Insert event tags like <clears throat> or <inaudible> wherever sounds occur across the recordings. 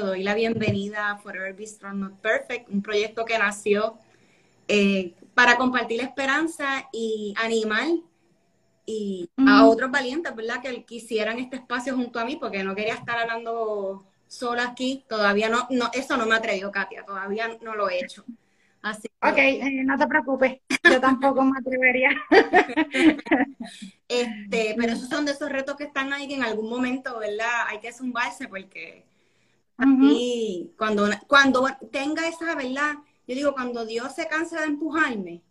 Doy la bienvenida a Forever Be Strong Not Perfect, un proyecto que nació eh, para compartir esperanza y animar y a otros valientes, ¿verdad? Que quisieran este espacio junto a mí, porque no quería estar hablando sola aquí. Todavía no, no eso no me ha atrevido, Katia, todavía no lo he hecho. Así Ok, eh, no te preocupes, yo tampoco me atrevería. <laughs> este, pero esos son de esos retos que están ahí que en algún momento, ¿verdad? Hay que zumbarse porque y cuando, cuando tenga esa verdad, yo digo, cuando Dios se cansa de empujarme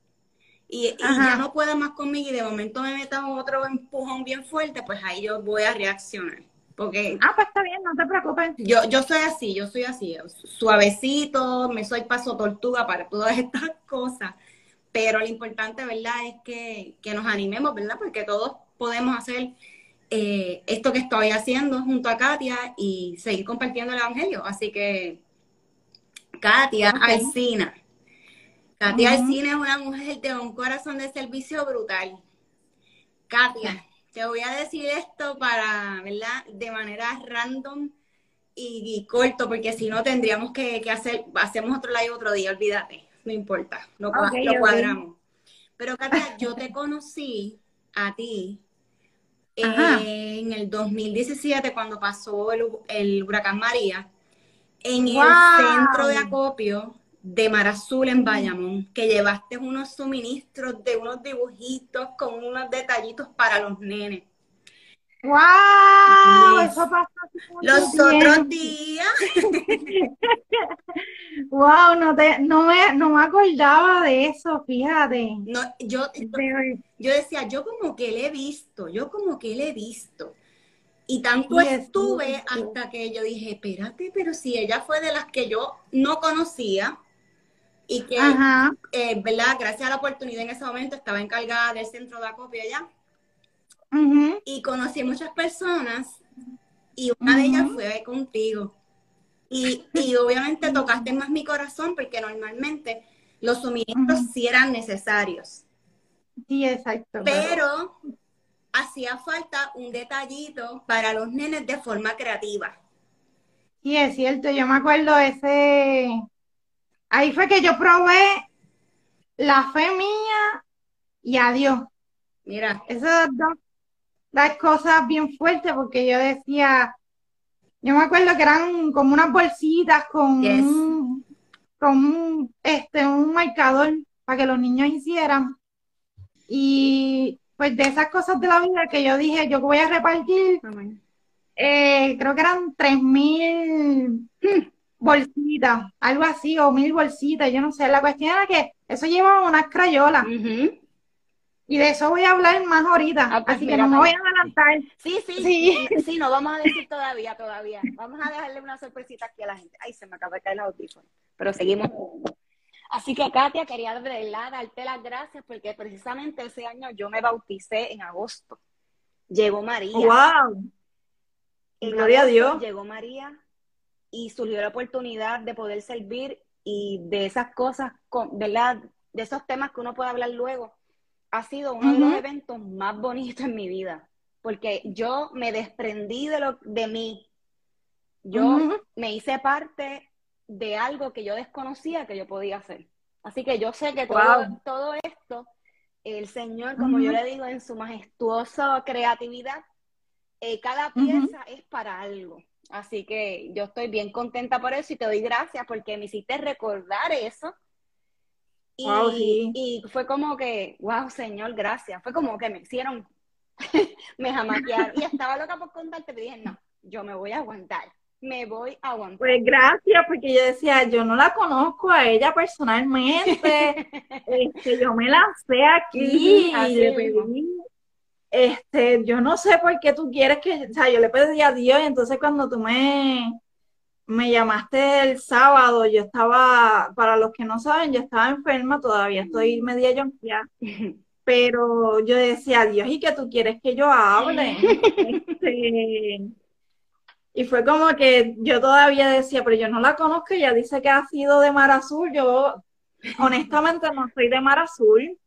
y, ya no puede más conmigo y de momento me meta otro empujón bien fuerte, pues ahí yo voy a reaccionar. Porque ah, pues está bien, no te preocupes. Yo, yo soy así, yo soy así, suavecito, me soy paso tortuga para todas <laughs> estas cosas. Pero lo importante, ¿verdad?, es que, que nos animemos, ¿verdad? Porque todos podemos hacer eh, esto que estoy haciendo junto a Katia y seguir compartiendo el Evangelio. Así que, Katia Alcina. Katia Alcina es una mujer de un corazón de servicio brutal. Katia, te voy a decir esto para, ¿verdad? De manera random y, corto, porque si no tendríamos que, hacer, hacemos otro live otro día, olvídate, no importa, lo, lo cuadramos. Pero Katia, yo te conocí a ti en el 2017 cuando pasó el, huracán María, en el centro de acopio de Mar Azul en Bayamón, que llevaste unos suministros de unos dibujitos con unos detallitos para los nenes. ¡Wow! Eso pasó Los otros días. ¡Wow! No, te, no, me, no me acordaba de eso, fíjate. No, yo, yo, decía, yo como que le he visto, yo como que le he visto. Y tanto estuve hasta que yo dije, espérate, pero si ella fue de las que yo no conocía y que, eh, ¿verdad? Gracias a la oportunidad en ese momento estaba encargada del centro de acopio allá y conocí muchas personas y una de ellas fue contigo. <laughs> Y, obviamente tocaste más mi corazón porque normalmente los suministros sí eran necesarios. Sí, exacto. Pero hacía falta un detallito para los nenes de forma creativa. Sí, es cierto, yo me acuerdo ese... Ahí fue que yo probé la fe mía y a Dios. Mira. Esos dos las cosas bien fuertes porque yo decía, yo me acuerdo que eran como unas bolsitas con, un, con este, un marcador para que los niños hicieran. Y pues de esas cosas de la vida que yo dije, yo voy a repartir, eh, creo que eran tres mil, <clears throat> bolsitas, algo así, o mil bolsitas, yo no sé. La cuestión era que eso llevaba unas crayolas. Y de eso voy a hablar más ahorita. Ah, pues así que no me voy a adelantar. Sí, sí, sí, sí, no vamos a decir todavía, todavía. Vamos a dejarle una sorpresita aquí a la gente. Ay, se me acaba de caer el audífono. Pero seguimos. Así que, Katia, quería verdad darte las gracias porque precisamente ese año yo me bauticé en agosto. Llegó María. ¡Wow! Gloria a Dios. Llegó María y surgió la oportunidad de poder servir y de esas cosas, ¿verdad? De esos temas que uno puede hablar luego ha sido uno de los eventos más bonitos en mi vida, porque yo me desprendí de, lo, de mí. Yo me hice parte de algo que yo desconocía que yo podía hacer. Así que yo sé que todo, todo esto, el Señor, como yo le digo, en su majestuosa creatividad, eh, cada pieza es para algo. Así que yo estoy bien contenta por eso y te doy gracias porque me hiciste recordar eso y, fue como que, wow, señor, gracias. Fue como que me hicieron, <laughs> me jamaquearon. Y estaba loca por contarte, pero dije, no, yo me voy a aguantar. Me voy a aguantar. Pues gracias, porque yo decía, yo no la conozco a ella personalmente. <laughs> este, yo me la sé aquí y le pedí este, yo no sé por qué tú quieres que, o sea, yo le pedí a Dios y entonces cuando tú me, me llamaste el sábado, yo estaba, para los que no saben, yo estaba enferma, todavía estoy media yonquia, <laughs> pero yo decía, Dios, ¿y qué tú quieres que yo hable? <laughs> Este, y fue como que yo todavía decía, pero yo no la conozco, ella dice que ha sido de Mar Azul, yo honestamente no soy de Mar Azul,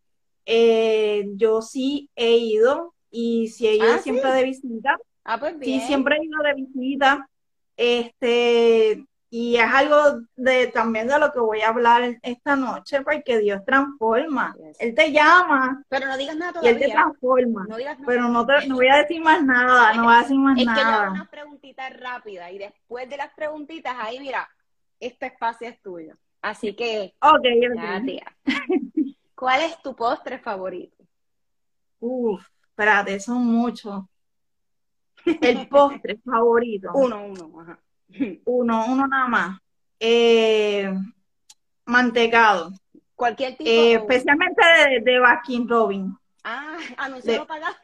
eh, yo sí he ido y sí he ido ah, siempre de visita. Ah, pues Sí, siempre he ido de visita. Este, y es algo de también de lo que voy a hablar esta noche, porque Dios transforma. Él te llama. Pero no digas nada todavía. Y Él te transforma. Pero no, te, no voy a decir más nada, no voy a decir más nada. Es que yo hago unas preguntitas rápidas y después de las preguntitas, ahí mira, este espacio es tuyo. Así que, ok, ¿cuál es tu postre favorito? Uf, espérate, son muchos. El <laughs> postre favorito. Uno, uno, ajá. <laughs> Uno, uno nada más. Eh, mantecado. Cualquier tipo. Eh, especialmente de, de Baskin Robin. Ah, anuncio no pagado.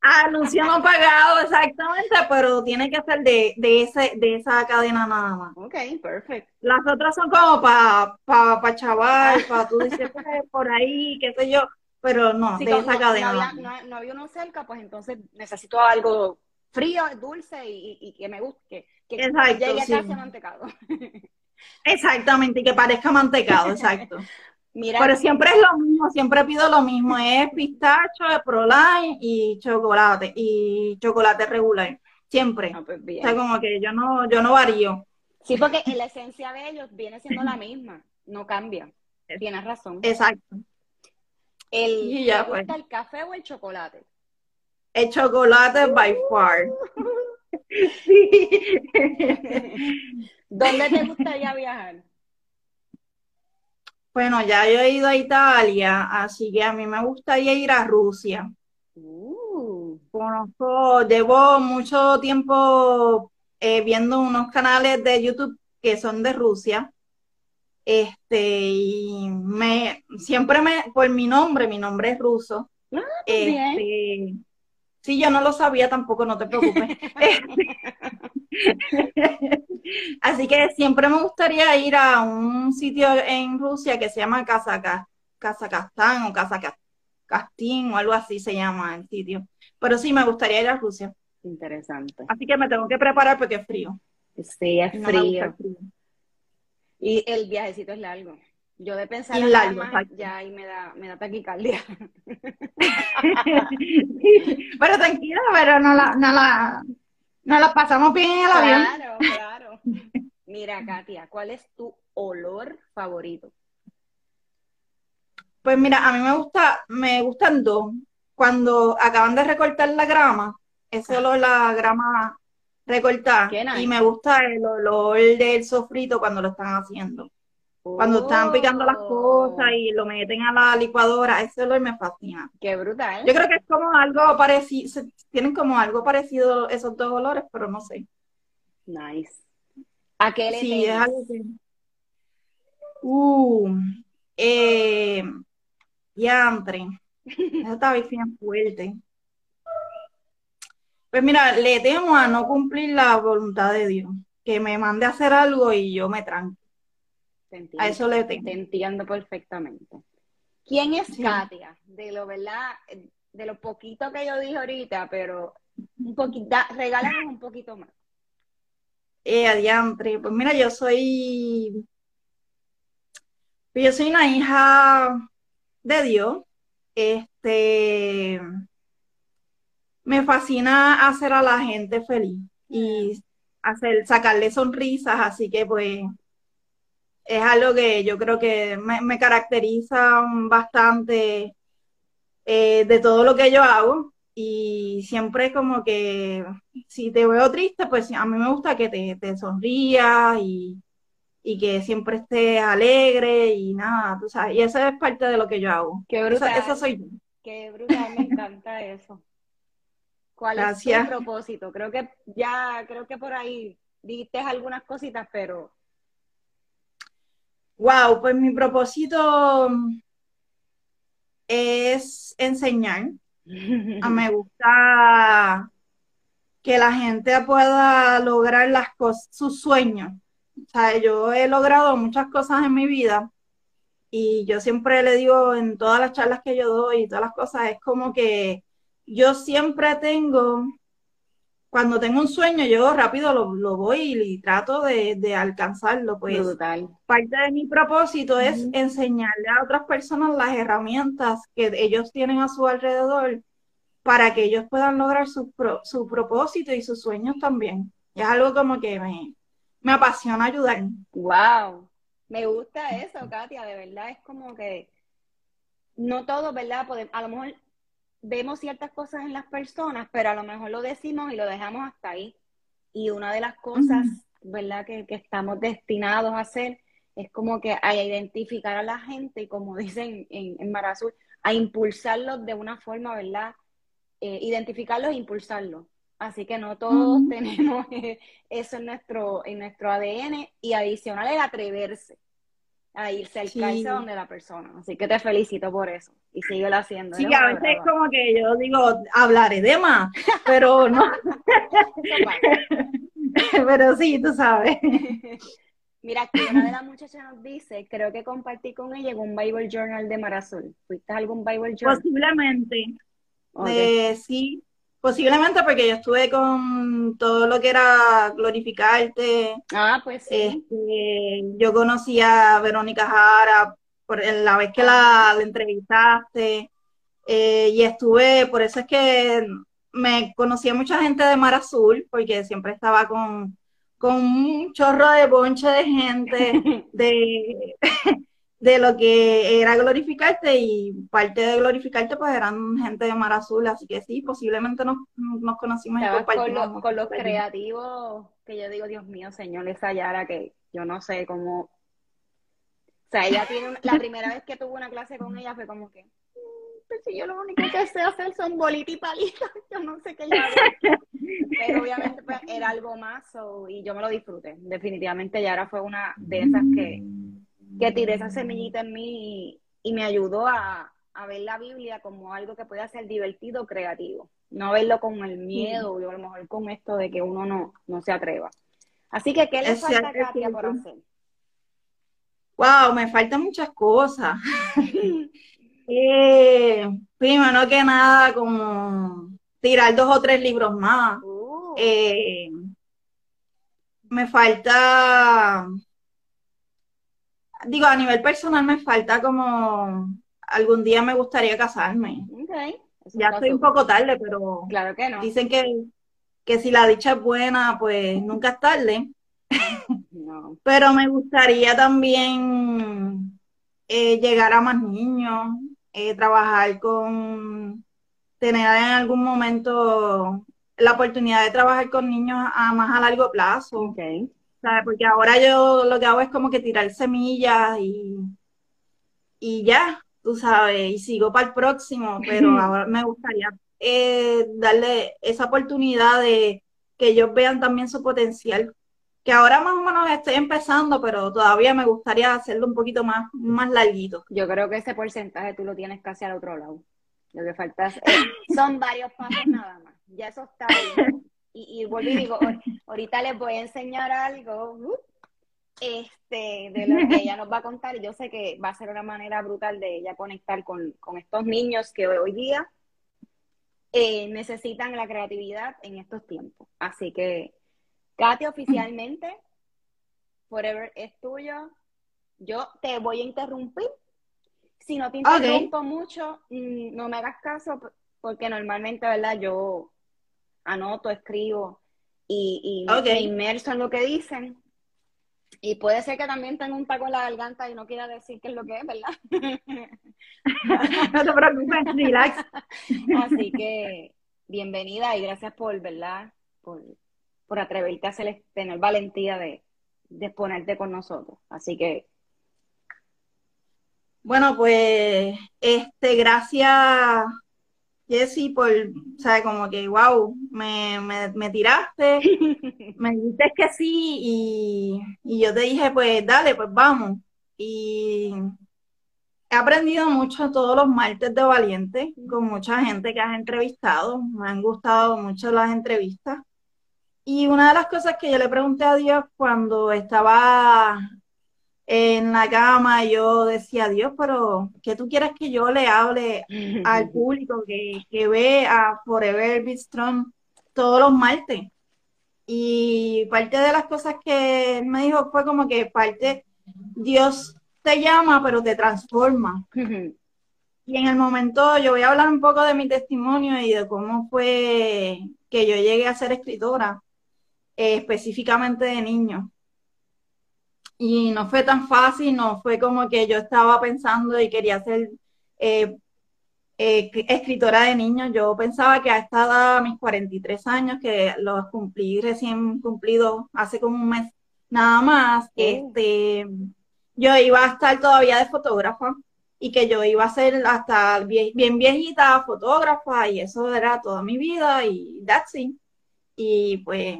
Anuncio no pagado, exactamente, pero tiene que ser de, de, ese, de esa cadena nada más. Ok, perfecto. Las otras son como para pa, pa chaval, para tú dices <laughs> pues, por ahí, qué sé yo pero no, de esa cadena. No había, no, había, uno cerca, pues entonces necesito algo frío, dulce y, que me guste, que, llegue a casa mantecado. <laughs> Exactamente, y que parezca mantecado, <laughs> exacto. Mira, pero siempre es lo mismo, siempre pido lo mismo, es pistacho, proline y chocolate, y chocolate regular, siempre. Ah, pues o sea, como que yo no, yo no varío. Sí, porque la esencia de ellos viene siendo la misma, no cambia. Tienes razón. Exacto. El, ¿Te gusta el café o el chocolate? El chocolate by far. <laughs> sí. <laughs> ¿Dónde te gustaría viajar? Bueno, ya yo he ido a Italia, así que a mí me gustaría ir a Rusia. Uh. Conozco, llevo mucho tiempo eh, viendo unos canales de YouTube que son de Rusia este, y me, siempre me, por mi nombre, mi nombre es ruso. Ah, este, sí, yo no lo sabía tampoco, no te preocupes. <laughs> <laughs> Así que siempre me gustaría ir a un sitio en Rusia que se llama Kazakastán o Kazakastín o algo así se llama el sitio. Pero sí, me gustaría ir a Rusia. Interesante. Así que me tengo que preparar porque es frío. Sí, es frío. Y el viajecito es largo. Yo de pensar en largo, ya ahí me da, me da taquicardia. <laughs> pero tranquila, pero no la, no la, no la pasamos bien en el avión. Claro, claro. Mira, Katia, ¿cuál es tu olor favorito? Pues mira, a mí me gusta, me gustan dos. Cuando acaban de recortar la grama, ese olor la grama recortar. Y me gusta el olor del sofrito cuando lo están haciendo. Cuando están picando las cosas y lo meten a la licuadora, ese olor me fascina. Qué brutal. Yo creo que es como algo parecido, tienen como algo parecido esos dos olores, pero no sé. Nice. ¿A qué le Sí, es algo que... Uh, eh, diantre. <laughs> Eso está bien fuerte. Pues mira, le temo a no cumplir la voluntad de Dios, que me mande a hacer algo y yo me tranco. A eso le temo. Te entiendo perfectamente. ¿Quién es Katia? De lo, ¿verdad? De lo poquito que yo dije ahorita, pero un poquito, regálanos un poquito más. Eh, adiantre. Pues mira, yo soy, yo soy una hija de Dios. Este, me fascina hacer a la gente feliz y hacer, sacarle sonrisas, así que pues es algo que yo creo que me, caracteriza bastante eh, de todo lo que yo hago y siempre como que si te veo triste, pues a mí me gusta que te, te sonrías y, que siempre estés alegre y nada, tú sabes, y eso es parte de lo que yo hago. Qué brutal. Eso, soy yo. Qué brutal, me encanta eso. ¿Cuál es tu propósito? Creo que ya, creo que por ahí dijiste algunas cositas, pero... Wow, pues mi propósito es enseñar. A me <laughs> gusta que la gente pueda lograr las cosas, sus sueños. O sea, yo he logrado muchas cosas en mi vida y yo siempre le digo en todas las charlas que yo doy y todas las cosas, es como que yo siempre tengo, cuando tengo un sueño, yo rápido lo, voy y, trato de, alcanzarlo. Pues parte de mi propósito es enseñarle a otras personas las herramientas que ellos tienen a su alrededor para que ellos puedan lograr su, su propósito y sus sueños también. es algo como que me, me apasiona ayudar. ¡Wow! Me gusta eso, Katia, de verdad es como que no todo, ¿verdad? a lo mejor vemos ciertas cosas en las personas, pero a lo mejor lo decimos y lo dejamos hasta ahí. Y una de las cosas, ¿verdad?, que, estamos destinados a hacer es como que a identificar a la gente y como <laughs> dicen en, en Mar Azul, a impulsarlos de una forma, ¿verdad? Eh, identificarlos e impulsarlos. Así que no todos <laughs> tenemos eso en nuestro, en nuestro ADN y adicional el atreverse a irse al sí. donde la persona. Así que te felicito por eso. Y síguelo haciendo. Sí, a veces es como que yo digo, hablaré de más, pero no. <laughs> <laughs> pero sí, tú sabes. <laughs> Mira, que una de las muchachas nos dice, creo que compartí con ella en un Bible Journal de Marazul. ¿Fuiste a algún Bible Journal? Posiblemente. Eh, sí, Posiblemente porque yo estuve con todo lo que era glorificarte. Ah, pues sí. Este, yo conocí a Verónica Jara por la vez que la, entrevistaste. Eh, y estuve, por eso es que me conocí a mucha gente de Mar Azul, porque siempre estaba con, con un chorro de bonche de gente <laughs> de, de lo que era glorificarte y parte de glorificarte pues eran gente de Mar Azul, así que sí, posiblemente nos, nos conocimos y. Con, con los creativos, que yo digo, Dios mío, señor, esa Yara que yo no sé cómo... O sea, ella tiene, la primera vez que tuvo una clase con ella fue como que, mm, pues si yo lo único que sé hacer son bolitas y palitas, <laughs> yo no sé qué hago. Pero obviamente pues, era algo más y yo me lo disfruté. Definitivamente Yara fue una de esas que que tiré esa semillita en mí y, me ayudó a, ver la Biblia como algo que puede ser divertido, creativo. No verlo con el miedo o a lo mejor con esto de que uno no, no se atreva. Así que, ¿qué le falta a Katia por hacer? Wow, me faltan muchas cosas. <laughs> eh, primero que nada, como tirar dos o tres libros más. Uh. Eh, me falta digo, a nivel personal me falta como algún día me gustaría casarme. Ya estoy un poco tarde, pero claro que no. dicen que, que si la dicha es buena, pues nunca es tarde. Pero me gustaría también eh, llegar a más niños, eh, trabajar con, tener en algún momento la oportunidad de trabajar con niños a más a largo plazo. Okay. Porque ahora yo lo que hago es como que tirar semillas y, y ya, tú sabes, y sigo para el próximo, pero ahora me gustaría eh, darle esa oportunidad de que ellos vean también su potencial que ahora más o menos estoy empezando, pero todavía me gustaría hacerlo un poquito más, más larguito. Yo creo que ese porcentaje tú lo tienes casi al otro lado. Lo que falta son varios pasos nada más. Ya eso está bien. Y, y vuelvo y digo, ahorita les voy a enseñar algo uh, este, de lo que ella nos va a contar. Y yo sé que va a ser una manera brutal de ella conectar con, con estos niños que hoy día eh, necesitan la creatividad en estos tiempos. Así que Katy, oficialmente, Forever es tuyo. Yo te voy a interrumpir. Si no te interrumpo mucho, mm, no me hagas caso, porque normalmente, ¿verdad? Yo anoto, escribo y, me inmerso en lo que dicen. Y puede ser que también tenga un taco en la garganta y no quiera decir qué es lo que es, ¿verdad? <laughs> <laughs> no te preocupes, relax. Así que bienvenida y gracias por, ¿verdad? Por, por atreverte a hacer, tener valentía de, de ponerte con nosotros. Así que. Bueno, pues, este, gracias, Jessy, por, o sea, como que, wow, me, me, tiraste, <laughs> me dijiste que sí, y, y yo te dije, pues, dale, pues vamos. Y he aprendido mucho todos los martes de Valiente con mucha gente que has entrevistado. Me han gustado mucho las entrevistas. Y una de las cosas que yo le pregunté a Dios cuando estaba en la cama, yo decía, Dios, pero ¿qué tú quieres que yo le hable al <laughs> público que, que ve a Forever Be Strong todos los martes? Y parte de las cosas que él me dijo fue como que parte, Dios te llama, pero te transforma. <laughs> Y en el momento, yo voy a hablar un poco de mi testimonio y de cómo fue que yo llegué a ser escritora. Eh, específicamente de niños. Y no fue tan fácil, no fue como que yo estaba pensando y quería ser eh, eh, escritora de niños. Yo pensaba que a esta edad, a mis 43 años, que los cumplí recién cumplido hace como un mes nada más, este, yo iba a estar todavía de fotógrafa y que yo iba a ser hasta bien, bien viejita fotógrafa y eso era toda mi vida y that's it. Y pues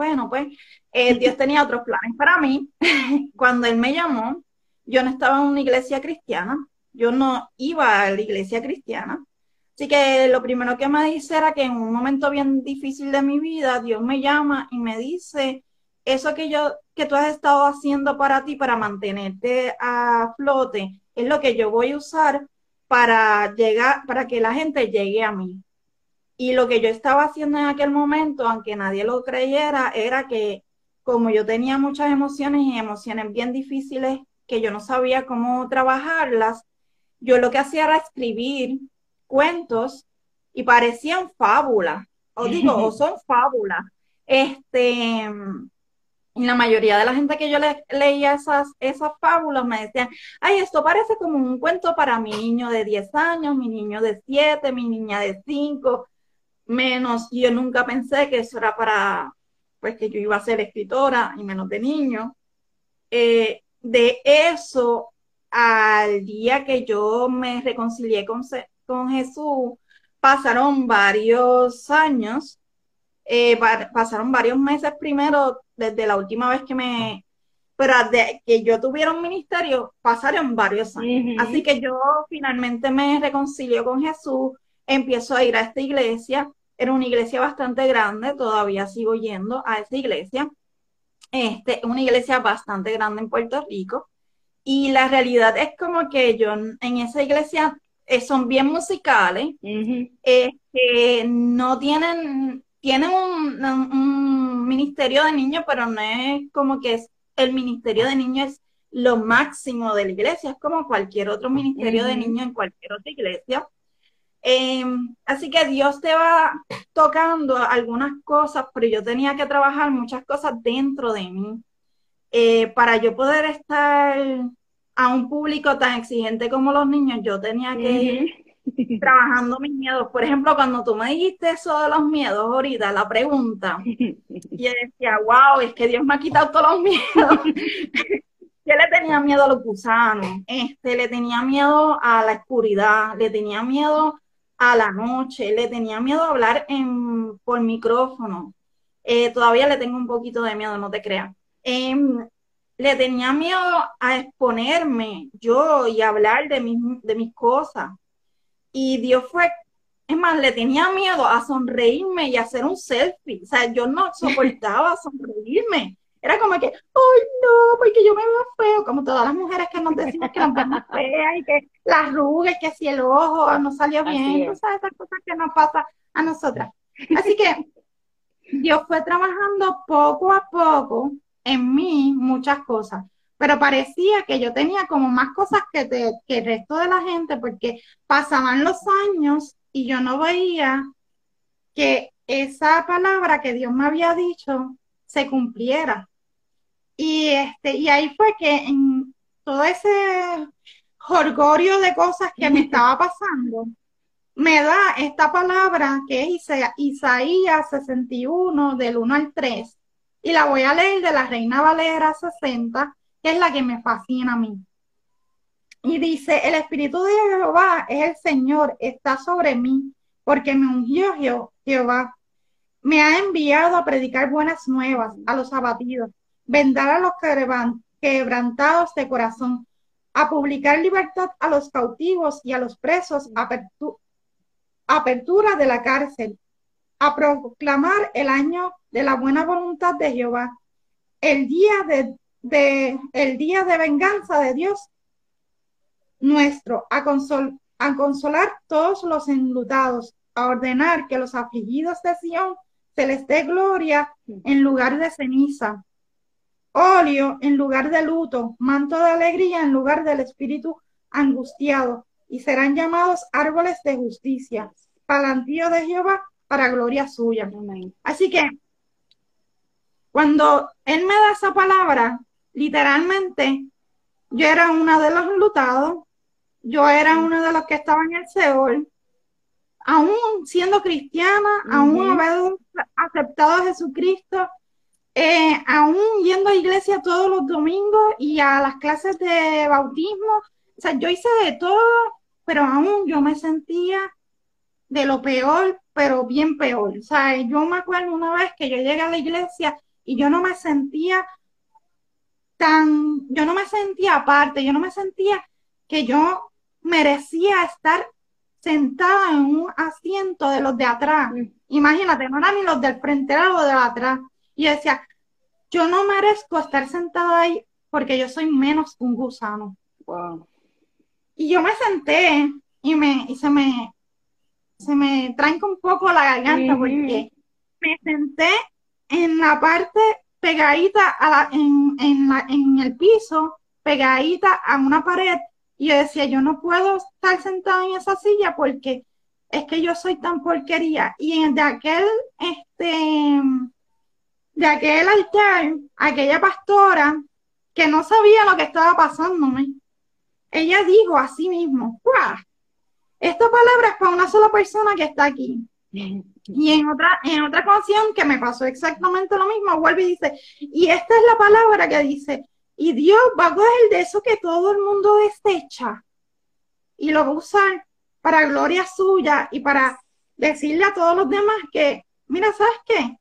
bueno, pues eh, Dios tenía otros planes para mí. <laughs> Cuando Él me llamó, yo no estaba en una iglesia cristiana, yo no iba a la iglesia cristiana. Así que lo primero que me dice era que en un momento bien difícil de mi vida, Dios me llama y me dice, eso que yo, que tú has estado haciendo para ti, para mantenerte a flote, es lo que yo voy a usar para llegar, para que la gente llegue a mí. Y lo que yo estaba haciendo en aquel momento, aunque nadie lo creyera, era que como yo tenía muchas emociones y emociones bien difíciles que yo no sabía cómo trabajarlas, yo lo que hacía era escribir cuentos y parecían fábulas, o digo, o son <laughs> fábulas. Este, y la mayoría de la gente que yo le, leía esas, esas fábulas me decían, ay, esto parece como un cuento para mi niño de 10 años, mi niño de 7, mi niña de 5 menos, yo nunca pensé que eso era para, pues que yo iba a ser escritora y menos de niño. Eh, de eso al día que yo me reconcilié con, con Jesús, pasaron varios años, eh, pasaron varios meses primero, desde la última vez que me, pero de que yo tuviera un ministerio, pasaron varios años. Así que yo finalmente me reconcilié con Jesús, empiezo a ir a esta iglesia, era una iglesia bastante grande, todavía sigo yendo a esa iglesia. Este, una iglesia bastante grande en Puerto Rico. Y la realidad es como que yo en esa iglesia eh, son bien musicales, este, no tienen, tienen un, ministerio de niños, pero no es como que es, el ministerio de niños es lo máximo de la iglesia, es como cualquier otro ministerio de niños en cualquier otra iglesia. Em, así que Dios te va tocando algunas cosas, pero yo tenía que trabajar muchas cosas dentro de mí eh, para yo poder estar a un público tan exigente como los niños. Yo tenía que ir trabajando mis miedos. Por ejemplo, cuando tú me dijiste eso de los miedos ahorita, la pregunta, <laughs> yo decía, wow, es que Dios me ha quitado todos los miedos. <laughs> Yo le tenía miedo a los gusanos, este, le tenía miedo a la oscuridad, le tenía miedo a la noche, le tenía miedo a hablar en, por micrófono. eh, todavía le tengo un poquito de miedo, no te creas. Em, le tenía miedo a exponerme yo y hablar de mis, de mis cosas. Y Dios fue, es más, le tenía miedo a sonreírme y hacer un selfie. O sea, yo no <laughs> soportaba sonreírme. Era como que, ay, no, porque yo me veo feo, como todas las mujeres que nos decimos que nos vemos <laughs> feas y que las arrugas, que si el ojo no salió bien, o sea, esas cosas que nos pasa a nosotras. Así que <laughs> Dios fue trabajando poco a poco en mí muchas cosas, pero parecía que yo tenía como más cosas que, que el resto de la gente porque pasaban los años y yo no veía que esa palabra que Dios me había dicho se cumpliera. Y, este, y ahí fue que en todo ese jorgorio de cosas que me <laughs> estaba pasando, me da esta palabra que es Isaías 61, del 1 al 3, y la voy a leer de la Reina Valera 60, que es la que me fascina a mí. Y dice, el Espíritu de Jehová es el Señor, está sobre mí, porque me ungió Jehová. Me ha enviado a predicar buenas nuevas a los abatidos, vendar a los quebrantados de corazón, a publicar libertad a los cautivos y a los presos, apertura de la cárcel, a proclamar el año de la buena voluntad de Jehová, el día de, el día de venganza de Dios nuestro, a, a consolar todos los enlutados, a ordenar que los afligidos de Sión se les dé gloria en lugar de ceniza, óleo en lugar de luto, manto de alegría en lugar del espíritu angustiado, y serán llamados árboles de justicia, palantío de Jehová para gloria suya. Así que cuando él me da esa palabra, literalmente, yo era una de los enlutados, yo era uno de los que estaba en el Seol, aún siendo cristiana, aún haber aceptado a Jesucristo, eh, aún yendo a iglesia todos los domingos y a las clases de bautismo, o sea, yo hice de todo, pero aún yo me sentía de lo peor, pero bien peor. O sea, yo me acuerdo una vez que yo llegué a la iglesia y yo no me sentía tan, yo no me sentía aparte, yo no me sentía que yo merecía estar sentada en un asiento de los de atrás. Mm. Imagínate, no eran ni los del frente, eran los de atrás. Y yo decía, yo no merezco estar sentada ahí porque yo soy menos un gusano. Y yo me senté y, me, y se me se me tranca un poco la garganta porque me senté en la parte pegadita a en, en el piso, pegadita a una pared, y yo decía, yo no puedo estar sentada en esa silla porque es que yo soy tan porquería. Y de aquel, este, de aquel altar, aquella pastora que no sabía lo que estaba pasándome, ella dijo así mismo, ¡guau! Esta palabra es para una sola persona que está aquí. Y en otra, en otra canción que me pasó exactamente lo mismo, vuelve y dice, y esta es la palabra que dice, y Dios va a coger de eso que todo el mundo desecha y lo va a usar para gloria suya y para decirle a todos los demás que, mira, ¿sabes qué?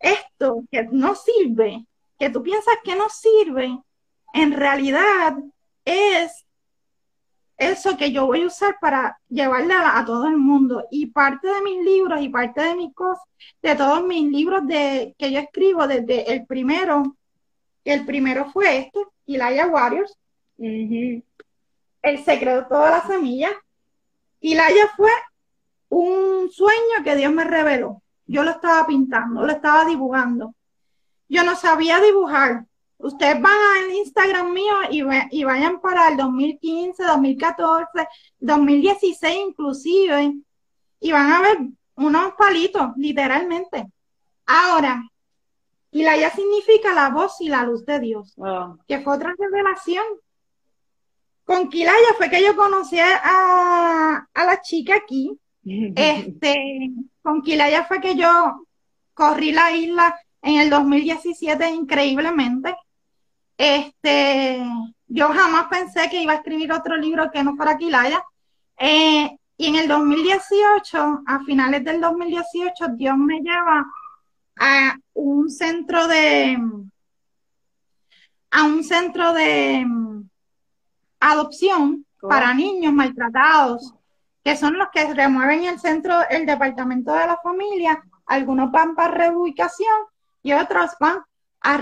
Esto que no sirve, que tú piensas que no sirve, en realidad es eso que yo voy a usar para llevarle a, todo el mundo. Y parte de mis libros y parte de mis cosas, de todos mis libros de, que yo escribo, desde el primero, el primero fue este, Ilaya Warriors, El secreto de la semilla. Ilaya fue un sueño que Dios me reveló. Yo lo estaba pintando, lo estaba dibujando. Yo no sabía dibujar, Ustedes van al Instagram mío y, y vayan para el 2015, 2014, 2016 inclusive, y van a ver unos palitos, literalmente. Ahora, ya significa la voz y la luz de Dios, que fue otra revelación. Con Quilaya fue que yo conocí a, a la chica aquí. <laughs> este, con Quilaya fue que yo corrí la isla en el 2017 increíblemente. Este, yo jamás pensé que iba a escribir otro libro que no fuera Quilaya. Eh, y en el 2018, a finales del 2018, Dios me lleva a un centro de a un centro de mm, adopción para niños maltratados, que son los que remueven el centro, el departamento de la familia, algunos van para reubicación y otros van a,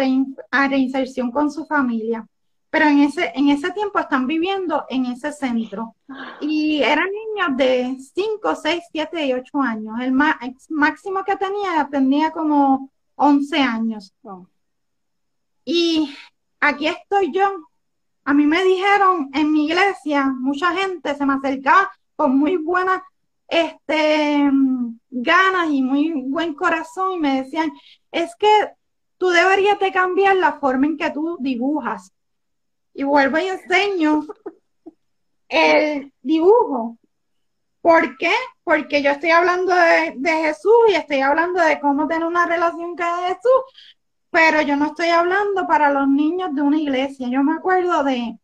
a reinserción con su familia. Pero en ese, en ese tiempo están viviendo en ese centro. Y eran niños de 5, 6, 7 y 8 años. El máximo que tenía tenía como 11 años. Y aquí estoy yo. A mí me dijeron en mi iglesia, mucha gente se me acercaba con muy buenas este, ganas y muy buen corazón y me decían, es que tú deberías de cambiar la forma en que tú dibujas. Y vuelvo y enseño el dibujo. ¿Por qué? Porque yo estoy hablando de, de Jesús y estoy hablando de cómo tener una relación con Jesús, pero yo no estoy hablando para los niños de una iglesia. Yo me acuerdo de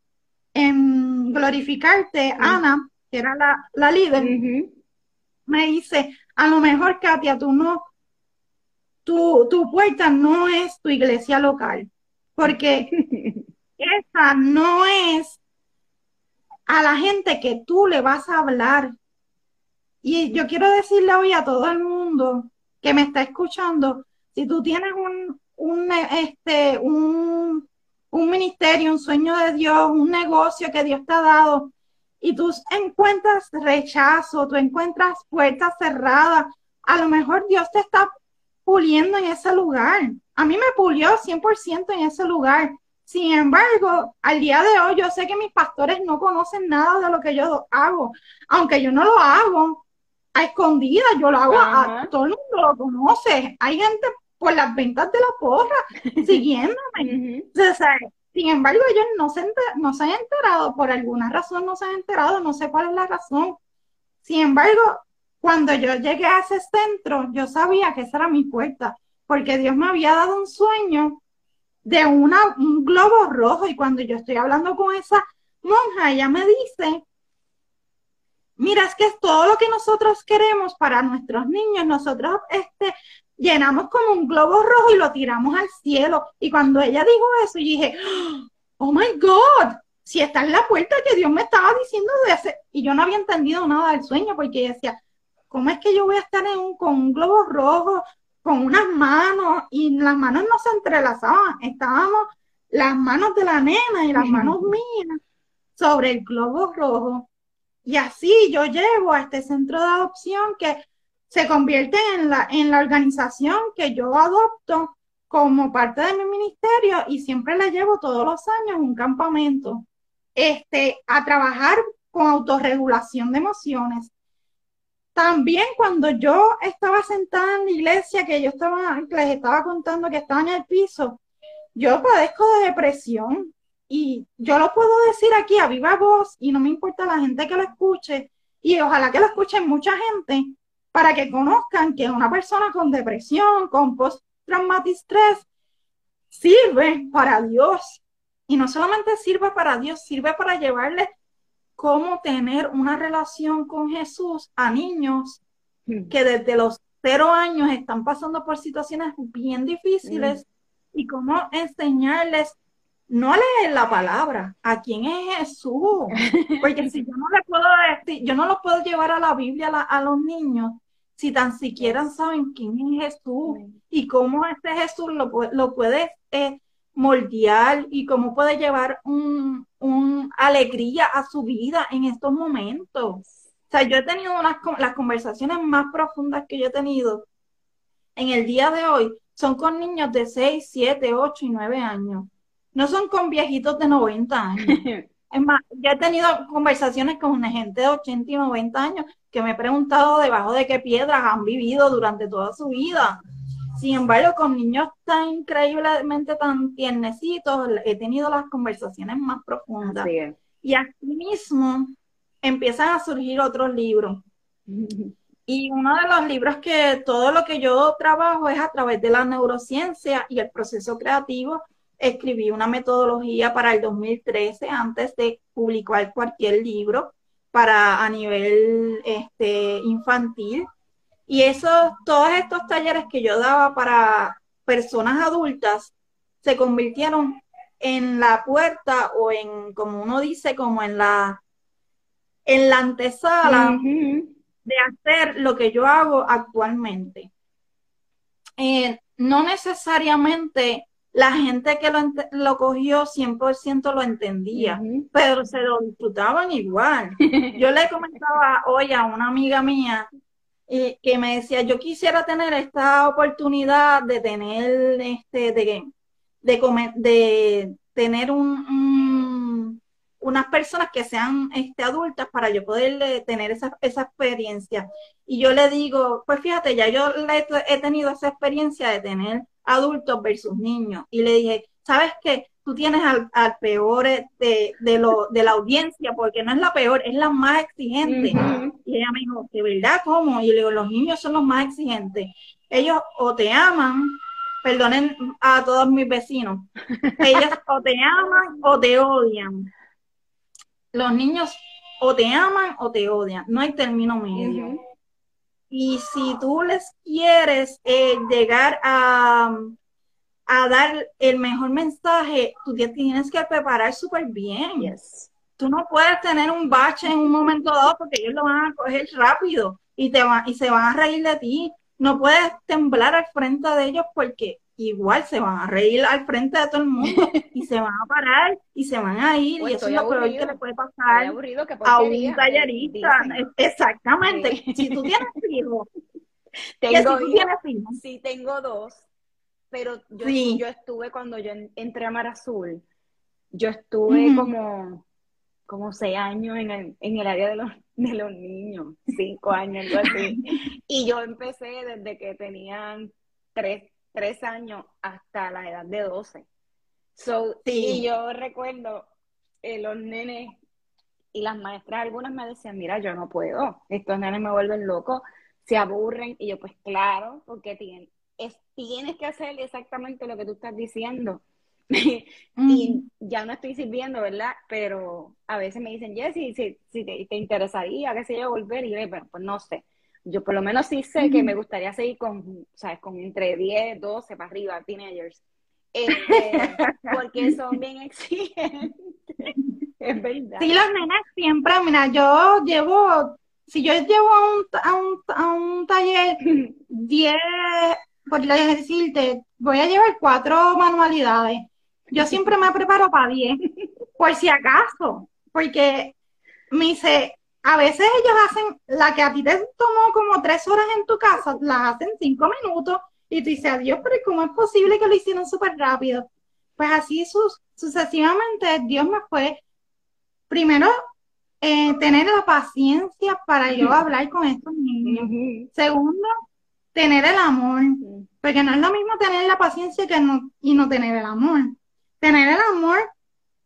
en Glorificarte, Ana, que era la, la líder, me dice, a lo mejor, Katia, tú no, tu, tu puerta no es tu iglesia local, porque <laughs> esa no es a la gente que tú le vas a hablar. Y yo quiero decirle hoy a todo el mundo que me está escuchando, si tú tienes un, un, este, un, un ministerio, un sueño de Dios, un negocio que Dios te ha dado, y tú encuentras rechazo, tú encuentras puertas cerradas, a lo mejor Dios te está puliendo en ese lugar. A mí me pulió 100% en ese lugar. Sin embargo, al día de hoy yo sé que mis pastores no conocen nada de lo que yo hago, aunque yo no lo hago a escondidas, yo lo hago a, todo el mundo lo conoce. Hay gente por las ventas de la porra <laughs> siguiéndome. Sin embargo, ellos no se, no se han enterado, por alguna razón no se han enterado, no sé cuál es la razón. Sin embargo, cuando yo llegué a ese centro, yo sabía que esa era mi puerta, porque Dios me había dado un sueño de una, un globo rojo y cuando yo estoy hablando con esa monja, ella me dice, mira, es que es todo lo que nosotros queremos para nuestros niños, nosotros este, llenamos como un globo rojo y lo tiramos al cielo. Y cuando ella dijo eso, yo dije, oh my God, si está en la puerta que Dios me estaba diciendo de hacer. Y yo no había entendido nada del sueño porque decía, ¿cómo es que yo voy a estar en un, con un globo rojo, con unas manos? Y las manos no se entrelazaban, estábamos las manos de la nena y las manos mías sobre el globo rojo. Y así yo llevo a este centro de adopción que se convierte en la, en la organización que yo adopto como parte de mi ministerio y siempre la llevo todos los años un campamento este, a trabajar con autorregulación de emociones. También cuando yo estaba sentada en la iglesia, que yo estaba, les estaba contando que estaba en el piso, yo padezco de depresión y yo lo puedo decir aquí a viva voz y no me importa la gente que lo escuche y ojalá que lo escuchen mucha gente para que conozcan que una persona con depresión, con post-traumatic stress, sirve para Dios. Y no solamente sirve para Dios, sirve para llevarle cómo tener una relación con Jesús a niños hmm. que desde los cero años están pasando por situaciones bien difíciles hmm. y cómo enseñarles no leer la palabra, a quién es Jesús, <laughs> porque si yo no le puedo decir, yo no lo puedo llevar a la Biblia a los niños, si tan siquiera saben quién es Jesús y cómo este Jesús lo, lo puede eh, moldear y cómo puede llevar un, alegría a su vida en estos momentos. O sea, yo he tenido unas las conversaciones más profundas que yo he tenido en el día de hoy son con niños de 6, 7, 8 y 9 años. No son con viejitos de 90 años. <laughs> Es más, ya he tenido conversaciones con una gente de 80 y 90 años que me he preguntado debajo de qué piedras han vivido durante toda su vida. Sin embargo, con niños tan increíblemente tan tiernecitos, he tenido las conversaciones más profundas. Y así mismo empiezan a surgir otros libros. Y uno de los libros que todo lo que yo trabajo es a través de la neurociencia y el proceso creativo escribí una metodología para el 2013 antes de publicar cualquier libro para a nivel este, infantil Y esos, todos estos talleres que yo daba para personas adultas se convirtieron en la puerta o en, como uno dice, como en la, en la antesala de hacer lo que yo hago actualmente. Eh, no necesariamente la gente que lo, lo cogió 100% lo entendía, pero se lo disfrutaban igual. <laughs> Yo le comentaba hoy a una amiga mía eh, que me decía, yo quisiera tener esta oportunidad de tener, este, de, de, de tener un, unas personas que sean este, adultas para yo poder tener esa, esa experiencia. Y yo le digo, pues fíjate, ya yo he tenido esa experiencia de tener adultos versus niños. Y le dije, ¿sabes qué? Tú tienes al, peor de, de, lo, de la audiencia, porque no es la peor, es la más exigente. Y ella me dijo, ¿de verdad cómo? Y le digo, los niños son los más exigentes. Ellos o te aman, perdonen a todos mis vecinos, ellos o te aman o te odian. Los niños o te aman o te odian, no hay término medio. Y si tú les quieres eh, llegar a, a, dar el mejor mensaje, tú tienes que preparar súper bien. Tú no puedes tener un bache en un momento dado porque ellos lo van a coger rápido y, te van, y se van a reír de ti. No puedes temblar al frente de ellos porque igual se van a reír al frente de todo el mundo y se van a parar y se van a ir. Y eso es lo peor que le puede pasar a un tallerista. Exactamente. Si tú tienes <laughs> hijos, tengo Sí, tengo dos, pero yo, yo estuve cuando yo entré a Mar Azul, yo estuve como como seis años en el, en el área de los, de los niños, cinco años, algo así. <laughs> Y yo empecé desde que tenían tres, tres años hasta la edad de 12. So, Y yo recuerdo eh, los nenes y las maestras, algunas me decían, mira, yo no puedo, estos nenes me vuelven locos, se aburren. Y yo, pues claro, porque tienes, es, tienes que hacer exactamente lo que tú estás diciendo. <laughs> y ya no estoy sirviendo, ¿verdad? Pero a veces me dicen, Jessy, si, si te, te, interesaría, qué sé yo, volver, y yo, pero pues no sé yo por lo menos sí sé que me gustaría seguir con, ¿sabes? Con entre 10, 12 para arriba, teenagers. Este, <laughs> porque son bien exigentes. <laughs> es verdad. Sí, los nenes siempre, mira, yo llevo, si yo llevo a un, a un, a un taller <laughs> 10, por decirte, voy a llevar cuatro manualidades. Yo siempre me preparo para 10, por si acaso, porque me dice, a veces ellos hacen la que a ti te tomó como tres horas en tu casa, las hacen cinco minutos y tú dices, adiós, pero ¿cómo es posible que lo hicieron súper rápido? Pues así sucesivamente Dios me fue, primero, eh, tener la paciencia para yo hablar con estos niños. Segundo, tener el amor, porque no es lo mismo tener la paciencia que no, y no tener el amor. Tener el amor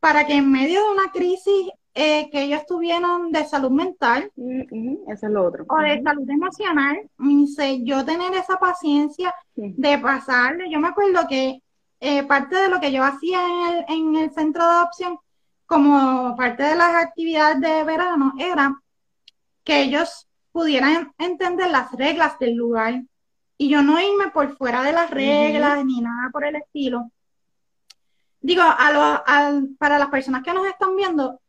para que en medio de una crisis eh, que ellos tuvieron de salud mental. eso es lo otro. O de salud emocional. Dice, yo tener esa paciencia de pasarle. Yo me acuerdo que eh, parte de lo que yo hacía en el, en el centro de adopción, como parte de las actividades de verano, era que ellos pudieran entender las reglas del lugar y yo no irme por fuera de las reglas ni nada por el estilo. Digo, a lo, para las personas que nos están viendo,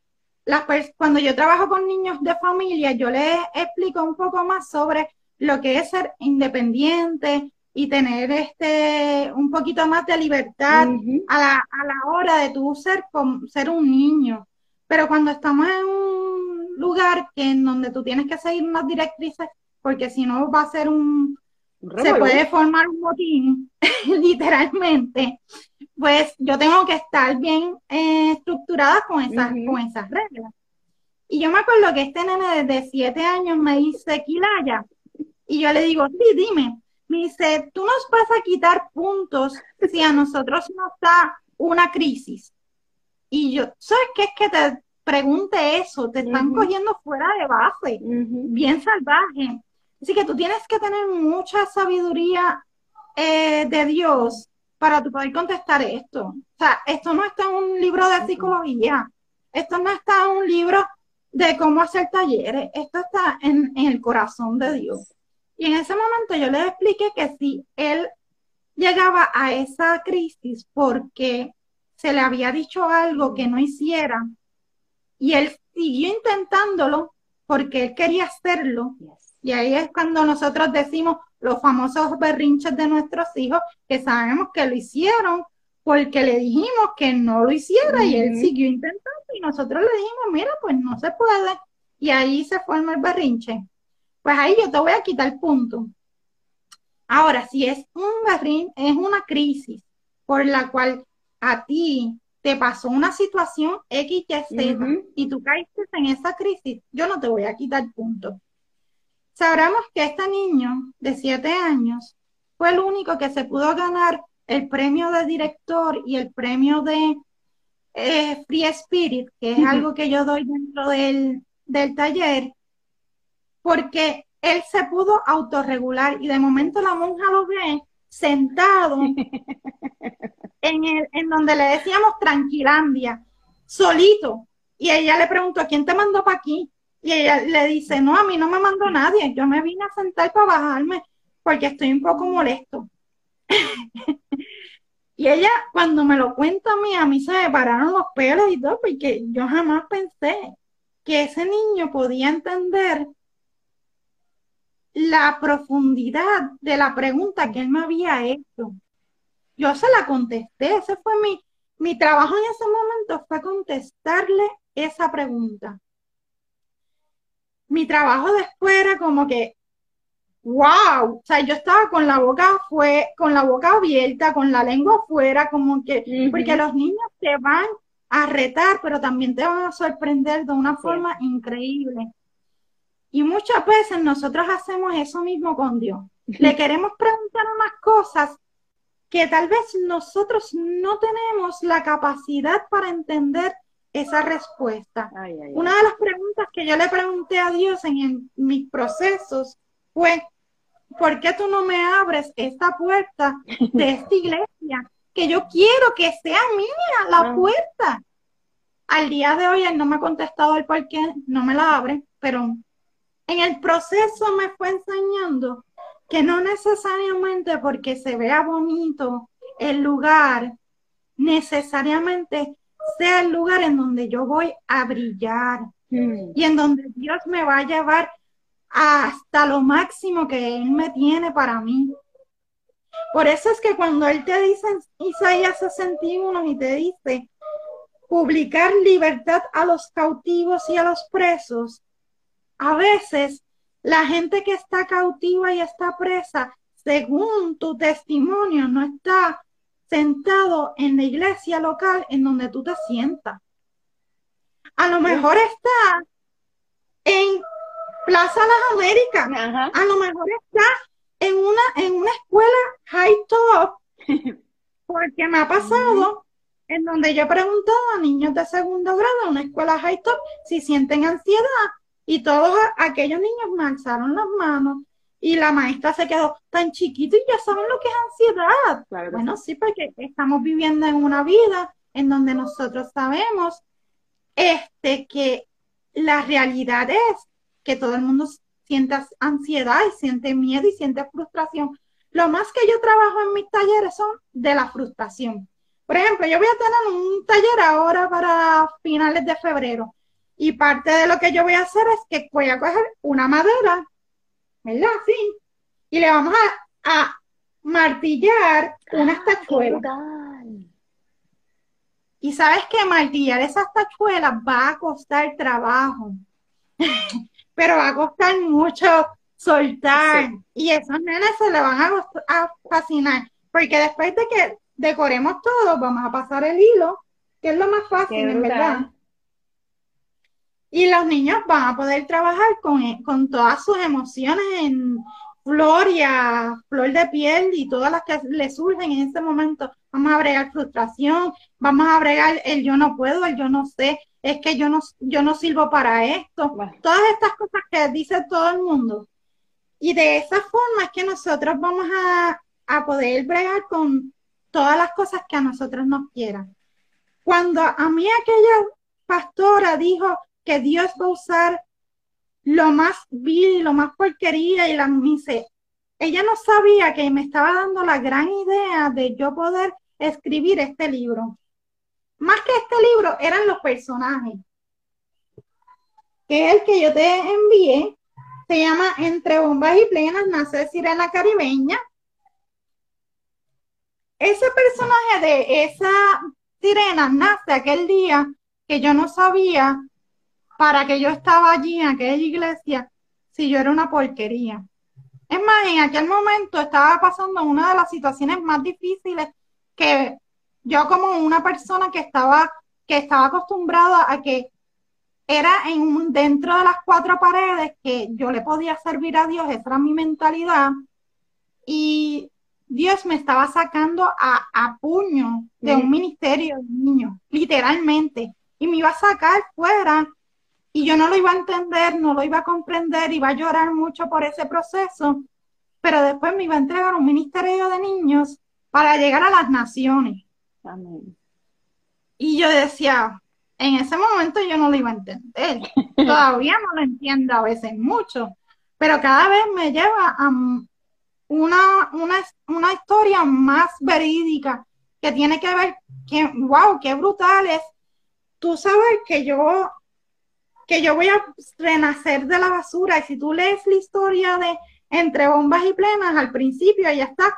cuando yo trabajo con niños de familia, yo les explico un poco más sobre lo que es ser independiente y tener este un poquito más de libertad a, la, a la hora de tú ser, ser un niño. Pero cuando estamos en un lugar que en donde tú tienes que seguir unas directrices, porque si no va a ser un, se puede formar un botín, <laughs> literalmente pues yo tengo que estar bien eh, estructurada con esas, con esas reglas. Y yo me acuerdo que este nene desde siete años me dice, Quilaya, y yo le digo, sí, dime. Me dice, tú nos vas a quitar puntos si a nosotros nos da una crisis. Y yo, ¿sabes qué es que te pregunte eso? Te están cogiendo fuera de base, bien salvaje. Así que tú tienes que tener mucha sabiduría eh, de Dios para tú poder contestar esto. O sea, esto no está en un libro de psicología, esto no está en un libro de cómo hacer talleres, esto está en, el corazón de Dios. Y en ese momento yo le expliqué que si él llegaba a esa crisis porque se le había dicho algo que no hiciera y él siguió intentándolo porque él quería hacerlo. Y ahí es cuando nosotros decimos los famosos berrinches de nuestros hijos que sabemos que lo hicieron porque le dijimos que no lo hiciera y él siguió intentando y nosotros le dijimos, mira, pues no se puede. Y ahí se forma el berrinche. Pues ahí yo te voy a quitar el punto. Ahora, si es un berrinche, es una crisis por la cual a ti te pasó una situación X, Y, y tú caíste en esa crisis, yo no te voy a quitar punto. Sabremos que este niño de siete años fue el único que se pudo ganar el premio de director y el premio de eh, Free Spirit, que es algo que yo doy dentro del, del taller, porque él se pudo autorregular y de momento la monja lo ve sentado en, el, en donde le decíamos Tranquilandia, solito. Y ella le preguntó, ¿quién te mandó para aquí? Y ella le dice, no, a mí no me mandó nadie, yo me vine a sentar para bajarme porque estoy un poco molesto. <laughs> y ella, cuando me lo cuenta a mí, a mí se me pararon los pelos y todo, porque yo jamás pensé que ese niño podía entender la profundidad de la pregunta que él me había hecho. Yo se la contesté, ese fue mi, mi trabajo en ese momento, fue contestarle esa pregunta. Mi trabajo después era como que, wow, o sea, yo estaba con la boca fue, con la boca abierta, con la lengua afuera, como que, porque los niños te van a retar, pero también te van a sorprender de una forma increíble. Y muchas veces nosotros hacemos eso mismo con Dios. <laughs> Le queremos preguntar unas cosas que tal vez nosotros no tenemos la capacidad para entender esa respuesta. Una de las preguntas que yo le pregunté a Dios en, mis procesos fue, ¿por qué tú no me abres esta puerta de <laughs> esta iglesia? Que yo quiero que sea mía la ah. puerta. Al día de hoy él no me ha contestado el por qué no me la abre, pero en el proceso me fue enseñando que no necesariamente porque se vea bonito el lugar, necesariamente sea el lugar en donde yo voy a brillar y en donde Dios me va a llevar hasta lo máximo que Él me tiene para mí. Por eso es que cuando Él te dice en Isaías 61 y te dice, publicar libertad a los cautivos y a los presos, a veces la gente que está cautiva y está presa, según tu testimonio, no está sentado en la iglesia local en donde tú te sientas. A lo mejor está en Plaza Las Américas. A lo mejor está en una, en una escuela high top. <laughs> Porque me ha pasado en donde yo he preguntado a niños de segundo grado en una escuela high top si sienten ansiedad y todos aquellos niños me alzaron las manos y la maestra se quedó tan chiquito y ya saben lo que es ansiedad. bueno, sí, porque estamos viviendo en una vida en donde nosotros sabemos este, que la realidad es que todo el mundo siente ansiedad y siente miedo y siente frustración. Lo más que yo trabajo en mis talleres son de la frustración. Por ejemplo, yo voy a tener un taller ahora para finales de febrero y parte de lo que yo voy a hacer es que voy a coger una madera, ¿verdad? Sí. Y le vamos a, martillar una ah, Y sabes que martillar esas tachuelas va a costar trabajo, <laughs> pero va a costar mucho soltar. Y esos nenes se le van a, a, fascinar, porque después de que decoremos todo, vamos a pasar el hilo, que es lo más fácil, en verdad. Y los niños van a poder trabajar con, eh, con todas sus emociones en flor y a flor de piel y todas las que le surgen en ese momento. Vamos a bregar frustración, vamos a bregar el yo no puedo, el yo no sé, es que yo no, yo no sirvo para esto. Todas estas cosas que dice todo el mundo. Y de esa forma es que nosotros vamos a, a poder bregar con todas las cosas que a nosotros nos quieran. Cuando a mí aquella pastora dijo, que Dios va a usar lo más vil, lo más porquería, y la me dice, ella no sabía que me estaba dando la gran idea de yo poder escribir este libro. Más que este libro, eran los personajes. Que es el que yo te envié. Se llama Entre bombas y plenas, nace Sirena Caribeña. Ese personaje de esa sirena nace aquel día que yo no sabía para que yo estaba allí en aquella iglesia si yo era una porquería. Es más, en aquel momento estaba pasando una de las situaciones más difíciles que yo como una persona que estaba, que estaba acostumbrada a que era en dentro de las cuatro paredes que yo le podía servir a Dios, esa era mi mentalidad. Y Dios me estaba sacando a, a puño de un ministerio de niños, literalmente. Y me iba a sacar fuera y yo no lo iba a entender, no lo iba a comprender, iba a llorar mucho por ese proceso, pero después me iba a entregar un ministerio de niños para llegar a las naciones. Y yo decía, en ese momento yo no lo iba a entender, <laughs> todavía no lo entiendo a veces mucho, pero cada vez me lleva a una, una, una historia más verídica que tiene que ver, que, wow, qué brutal es. Tú sabes que yo que yo voy a renacer de la basura. Y si tú lees la historia de entre bombas y plenas, al principio ella está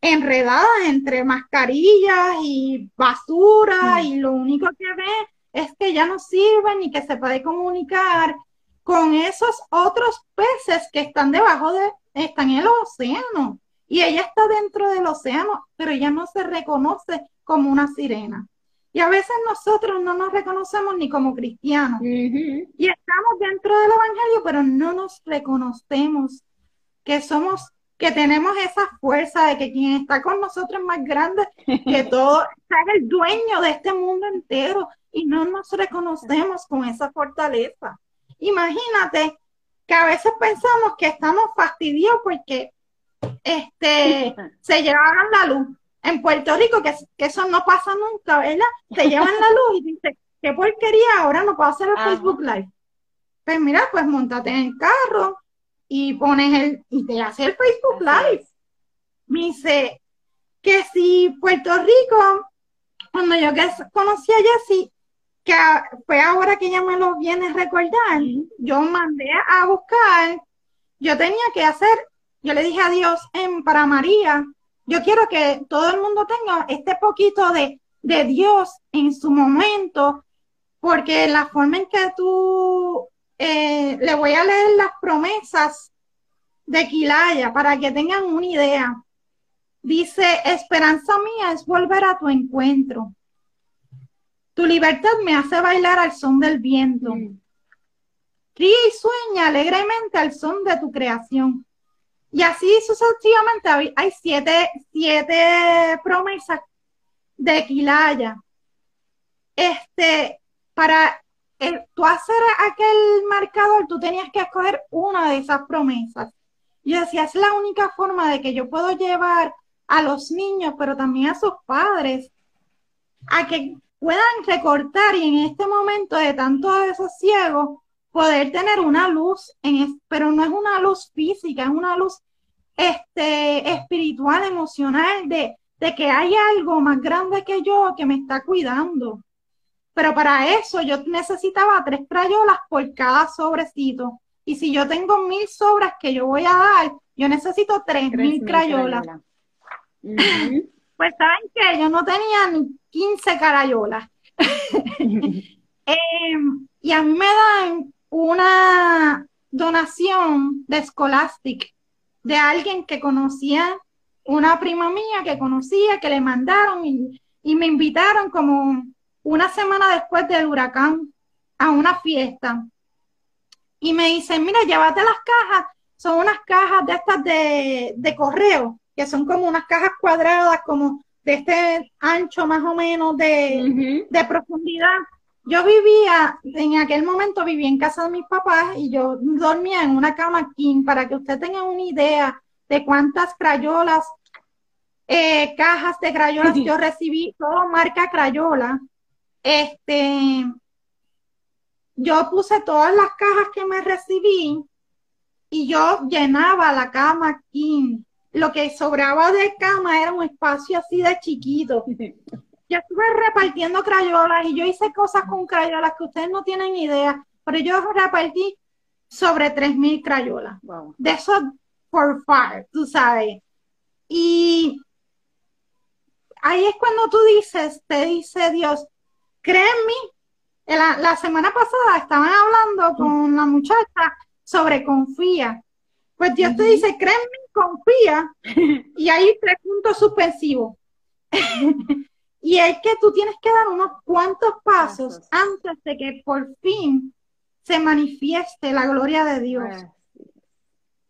enredada entre mascarillas y basura mm. y lo único que ve es que ya no sirve ni que se puede comunicar con esos otros peces que están debajo de, están en el océano. Y ella está dentro del océano, pero ella no se reconoce como una sirena. Y a veces nosotros no nos reconocemos ni como cristianos. Y estamos dentro del Evangelio, pero no nos reconocemos que somos, que tenemos esa fuerza de que quien está con nosotros es más grande que <laughs> todo, es el dueño de este mundo entero y no nos reconocemos con esa fortaleza. Imagínate que a veces pensamos que estamos fastidiados porque este, <laughs> se llevaron la luz en Puerto Rico, que, eso no pasa nunca, ¿verdad? Te llevan la luz y dice, qué porquería, ahora no puedo hacer el Facebook Live. Pues mira, pues montate en el carro y pones el, y te hace el Facebook Live. Me dice que si Puerto Rico, cuando yo conocí a Jessie, que fue ahora que ella me lo viene a recordar, yo mandé a buscar, yo tenía que hacer, yo le dije a Dios en, para María, yo quiero que todo el mundo tenga este poquito de, Dios en su momento, porque la forma en que tú eh, le voy a leer las promesas de Quilaya para que tengan una idea. Dice, esperanza mía es volver a tu encuentro. Tu libertad me hace bailar al son del viento. Mm. Ríe y sueña alegremente al son de tu creación. Y así sucesivamente hay siete, siete promesas de Quilaya. Este, para tú hacer aquel marcador, tú tenías que escoger una de esas promesas. Yo decía, es la única forma de que yo puedo llevar a los niños, pero también a sus padres, a que puedan recortar y en este momento de tanto desasiego, poder tener una luz, en pero no es una luz física, es una luz este, espiritual, emocional, de, de que hay algo más grande que yo que me está cuidando. Pero para eso yo necesitaba tres crayolas por cada sobrecito. Y si yo tengo mil sobras que yo voy a dar, yo necesito tres, mil crayolas. <laughs> Pues saben que yo no tenía ni 15 crayolas. <laughs> <laughs> Em, y a mí me dan una donación de Scholastic de alguien que conocía, una prima mía que conocía, que le mandaron y, me invitaron como una semana después del huracán a una fiesta. Y me dicen, mira, llévate las cajas, son unas cajas de estas de, de correo, que son como unas cajas cuadradas, como de este ancho más o menos de, de profundidad. Yo vivía, en aquel momento vivía en casa de mis papás y yo dormía en una cama king para que usted tenga una idea de cuántas crayolas, eh, cajas de crayolas yo recibí, todo marca crayola. Este, yo puse todas las cajas que me recibí y yo llenaba la cama aquí. Lo que sobraba de cama era un espacio así de chiquito. <laughs> Yo estuve repartiendo crayolas y yo hice cosas con crayolas que ustedes no tienen idea, pero yo repartí sobre 3.000 crayolas. De eso por far, tú sabes. Y ahí es cuando tú dices, te dice Dios, créeme, la, la semana pasada estaban hablando con la muchacha sobre confía. Pues Dios te dice, créeme, confía, <laughs> y hay tres puntos suspensivos. <laughs> y es que tú tienes que dar unos cuantos pasos antes de que por fin se manifieste la gloria de Dios.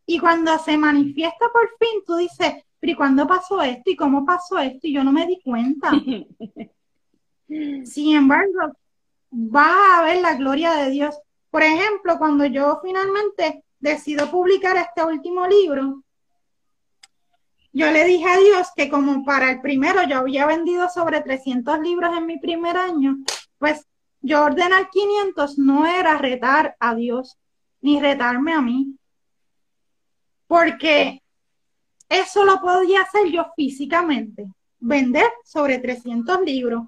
Y cuando se manifiesta por fin, tú dices, pero ¿y cuándo pasó esto? ¿Y cómo pasó esto? Y yo no me di cuenta. <laughs> Sin embargo, va a ver la gloria de Dios. Por ejemplo, cuando yo finalmente decido publicar este último libro, yo le dije a Dios que como para el primero yo había vendido sobre 300 libros en mi primer año, pues yo ordenar 500 no era retar a Dios ni retarme a mí, porque eso lo podía hacer yo físicamente, vender sobre 300 libros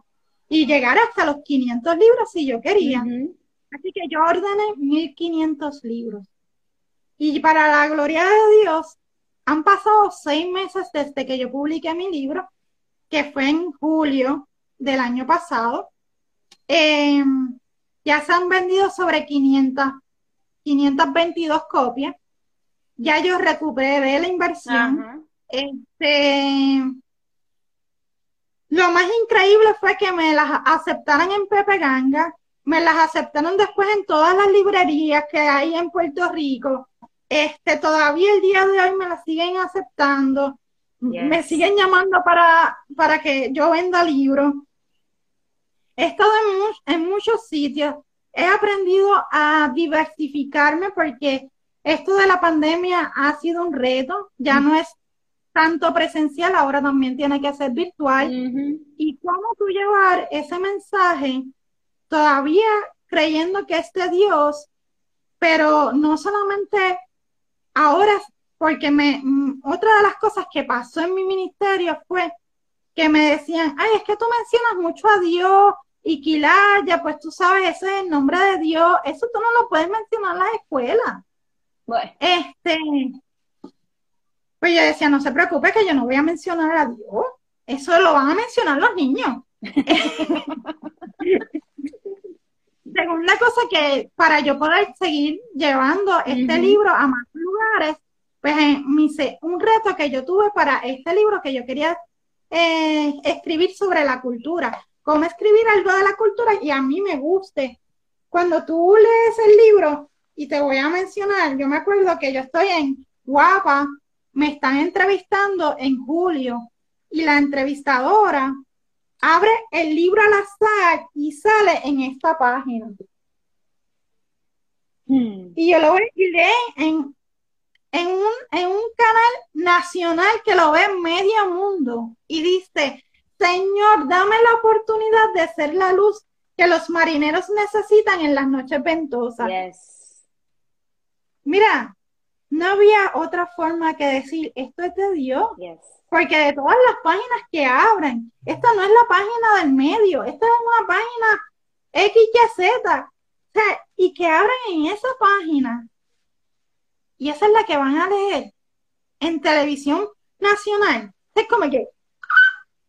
y llegar hasta los 500 libros si yo quería. Así que yo ordené 1500 libros. Y para la gloria de Dios, han pasado seis meses desde que yo publiqué mi libro, que fue en julio del año pasado. Em, ya se han vendido sobre 500, 522 copias ya yo recuperé la inversión. Este, lo más increíble fue que me las aceptaran en Pepe Ganga, me las aceptaron después en todas las librerías que hay en Puerto Rico. Este, todavía el día de hoy me las siguen aceptando, me siguen llamando para, para que yo venda libros. He estado en, en muchos sitios, he aprendido a diversificarme porque esto de la pandemia ha sido un reto, ya no es tanto presencial, ahora también tiene que ser virtual. ¿Y cómo tú llevar ese mensaje todavía creyendo que es de Dios, pero no solamente ahora, porque me, mm, otra de las cosas que pasó en mi ministerio fue que me decían, ay, es que tú mencionas mucho a Dios y Quilaya, pues tú sabes, ese es el nombre de Dios, eso tú no lo puedes mencionar en las escuelas. Bueno. Este, pues yo decía, no se preocupe que yo no voy a mencionar a Dios. Eso lo van a mencionar los niños. <laughs> Segunda cosa que para yo poder seguir llevando este libro a más pues eh, me un reto que yo tuve para este libro que yo quería eh, escribir sobre la cultura. Cómo escribir algo de la cultura y a mí me guste. Cuando tú lees el libro, y te voy a mencionar, yo me acuerdo que yo estoy en Guapa, me están entrevistando en julio y la entrevistadora abre el libro al azar y sale en esta página. Hmm. Y yo lo voy a en, en, un, en un canal nacional que lo ve medio mundo y dice, Señor, dame la oportunidad de ser la luz que los marineros necesitan en las noches ventosas. Mira, no había otra forma que decir, esto es de Dios. Porque de todas las páginas que abren, esta no es la página del medio, esta es una página XYZ. O sea, y que abren en esa página. Y esa es la que van a leer en televisión nacional. Es como que,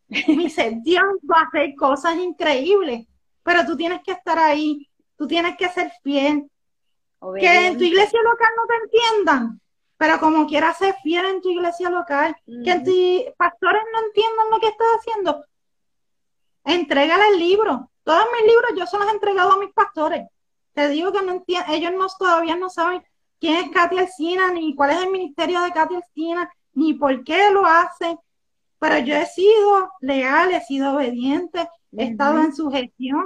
me <laughs> dice, Dios va a hacer cosas increíbles, pero tú tienes que estar ahí, tú tienes que ser fiel, que en tu iglesia local no te entiendan, pero como quieras ser fiel en tu iglesia local, que tus pastores no entiendan lo que estás haciendo, entrégale el libro. Todos mis libros yo se los he entregado a mis pastores. Te digo que no ellos no, todavía no saben quién es Katy Alcina, ni cuál es el ministerio de Katy Alcina, ni por qué lo hace. Pero yo he sido leal, he sido obediente, he estado en su gestión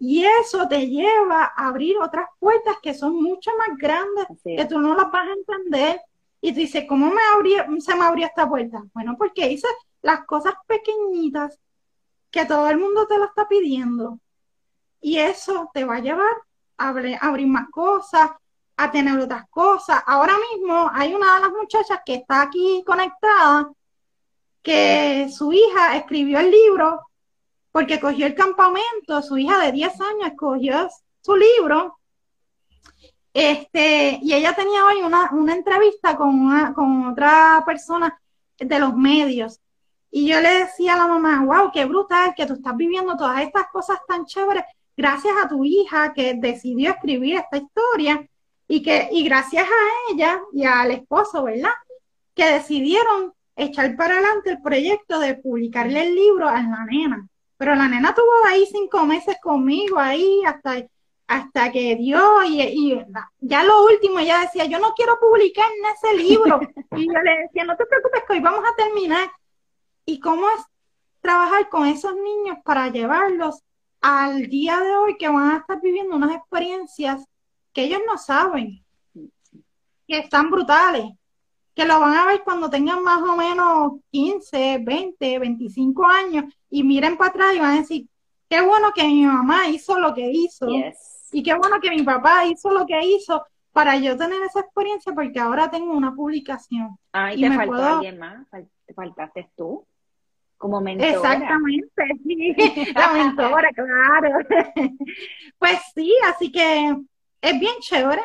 y eso te lleva a abrir otras puertas que son mucho más grandes, que tú no las vas a entender. Y tú dices, ¿cómo me abrió, se me abrió esta puerta? Bueno, porque hice las cosas pequeñitas que todo el mundo te lo está pidiendo. Y eso te va a llevar abrir más cosas, a tener otras cosas. Ahora mismo hay una de las muchachas que está aquí conectada, que su hija escribió el libro porque cogió el campamento, su hija de 10 años escogió su libro, este, y ella tenía hoy una, una entrevista con, una, con otra persona de los medios. Y yo le decía a la mamá, wow, qué brutal que tú estás viviendo todas estas cosas tan chéveres gracias a tu hija que decidió escribir esta historia y que, y gracias a ella y al esposo, ¿verdad? Que decidieron echar para adelante el proyecto de publicarle el libro a la nena. Pero la nena tuvo ahí cinco meses conmigo, ahí hasta, hasta que dio, y, ya lo último ella decía, yo no quiero publicar en ese libro. <laughs> y yo le decía, no te preocupes que hoy vamos a terminar. ¿Y cómo es trabajar con esos niños para llevarlos al día de hoy que van a estar viviendo unas experiencias que ellos no saben, que están brutales? que lo van a ver cuando tengan más o menos 15, 20, 25 años y miren para atrás y van a decir, qué bueno que mi mamá hizo lo que hizo y qué bueno que mi papá hizo lo que hizo para yo tener esa experiencia porque ahora tengo una publicación. Ah, y, te faltó alguien más, te faltaste tú como mentora. Exactamente, sí, <laughs> la mentora, claro. <laughs> Pues sí, así que es bien chévere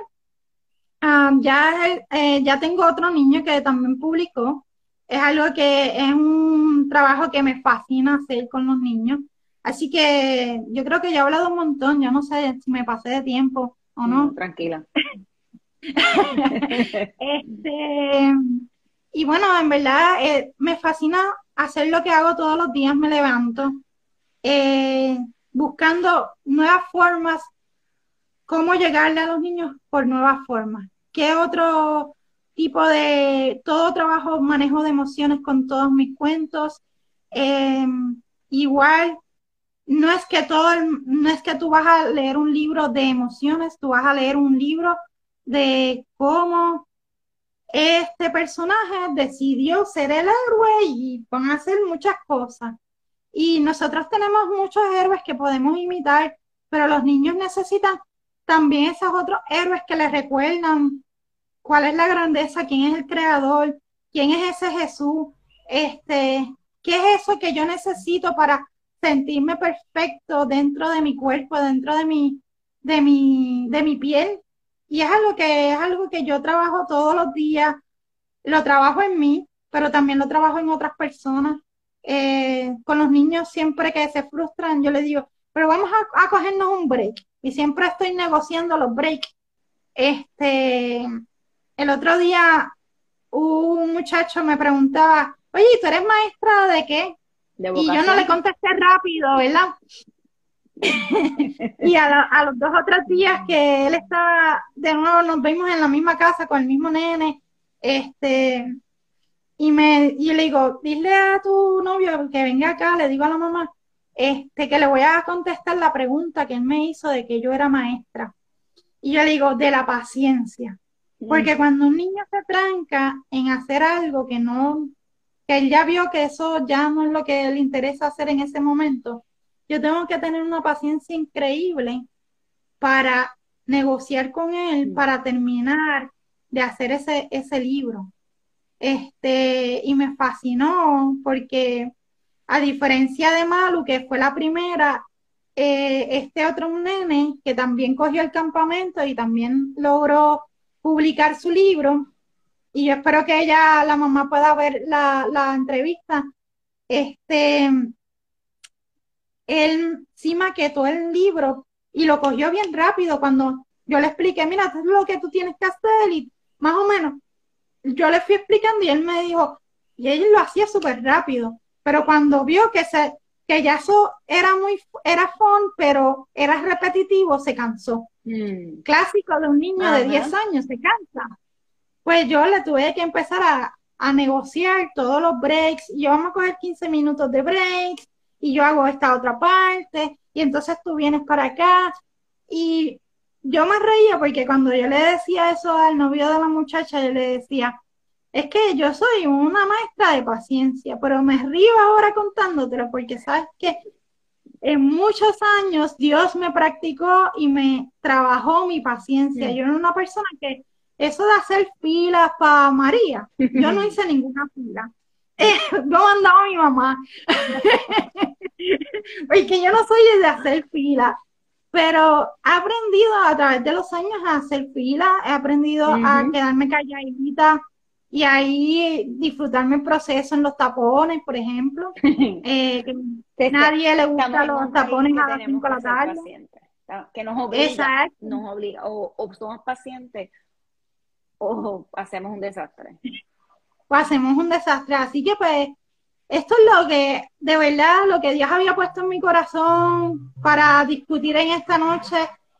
ya, eh, ya tengo otro niño que también publicó. Es algo que es un trabajo que me fascina hacer con los niños. Así que yo creo que ya he hablado un montón. Yo no sé si me pasé de tiempo o no. tranquila. <laughs> este, y bueno, en verdad eh, me fascina hacer lo que hago todos los días. Me levanto eh, buscando nuevas formas cómo llegarle a los niños por nuevas formas. ¿Qué otro tipo de, todo trabajo, manejo de emociones con todos mis cuentos? Em, igual, no es que todo, no es que tú vas a leer un libro de emociones, tú vas a leer un libro de cómo este personaje decidió ser el héroe y van a hacer muchas cosas. Y nosotros tenemos muchos héroes que podemos imitar, pero los niños necesitan también esos otros héroes que les recuerdan cuál es la grandeza, quién es el creador, quién es ese Jesús, este, qué es eso que yo necesito para sentirme perfecto dentro de mi cuerpo, dentro de mi, de mi, de mi piel. Y es algo que es algo que yo trabajo todos los días, lo trabajo en mí, pero también lo trabajo en otras personas. Eh, con los niños siempre que se frustran, yo les digo, pero vamos a, a cogernos un break y siempre estoy negociando los breaks. Este, el otro día un muchacho me preguntaba, oye, ¿tú eres maestra de qué? y yo no le contesté rápido, ¿verdad? <laughs> y a, los dos o tres días que él estaba, de nuevo nos vimos en la misma casa con el mismo nene, este, y me, y le digo, dile a tu novio que venga acá, le digo a la mamá, este, que le voy a contestar la pregunta que él me hizo de que yo era maestra. Y yo le digo, de la paciencia. Porque cuando un niño se tranca en hacer algo que no, que él ya vio que eso ya no es lo que le interesa hacer en ese momento, yo tengo que tener una paciencia increíble para negociar con él, para terminar de hacer ese, ese libro. Este, y me fascinó porque a diferencia de Malu, que fue la primera, eh, este otro nene que también cogió el campamento y también logró publicar su libro, y yo espero que ella, la mamá, pueda ver la, entrevista. Este, él sí maquetó el libro y lo cogió bien rápido cuando yo le expliqué, mira, esto es lo que tú tienes que hacer más o menos yo le fui explicando y él me dijo, y él lo hacía súper rápido pero cuando vio que se que ya eso era muy era fun, pero era repetitivo, se cansó. Mm. Clásico de un niño de 10 años, se cansa. Pues yo le tuve que empezar a, a negociar todos los breaks. Y yo vamos a coger 15 minutos de breaks y yo hago esta otra parte y entonces tú vienes para acá. Y yo me reía porque cuando yo le decía eso al novio de la muchacha, yo le decía, es que yo soy una maestra de paciencia, pero me río ahora contándotelo porque sabes que en muchos años Dios me practicó y me trabajó mi paciencia. Yo era una persona que eso de hacer filas para María, yo no hice ninguna fila. <laughs> yo mandaba a mi mamá. <laughs> Porque yo no soy de hacer fila, pero he aprendido a través de los años a hacer fila, he aprendido a quedarme calladita y ahí disfrutarme el proceso en los tapones, por ejemplo. <laughs> Eh, que nadie le gusta los tapones a las 5 de la tarde. Que nos obliga, nos obliga, o, o somos pacientes o hacemos un desastre. O hacemos un desastre. Así que pues, esto es lo que, de verdad, lo que Dios había puesto en mi corazón para discutir en esta noche.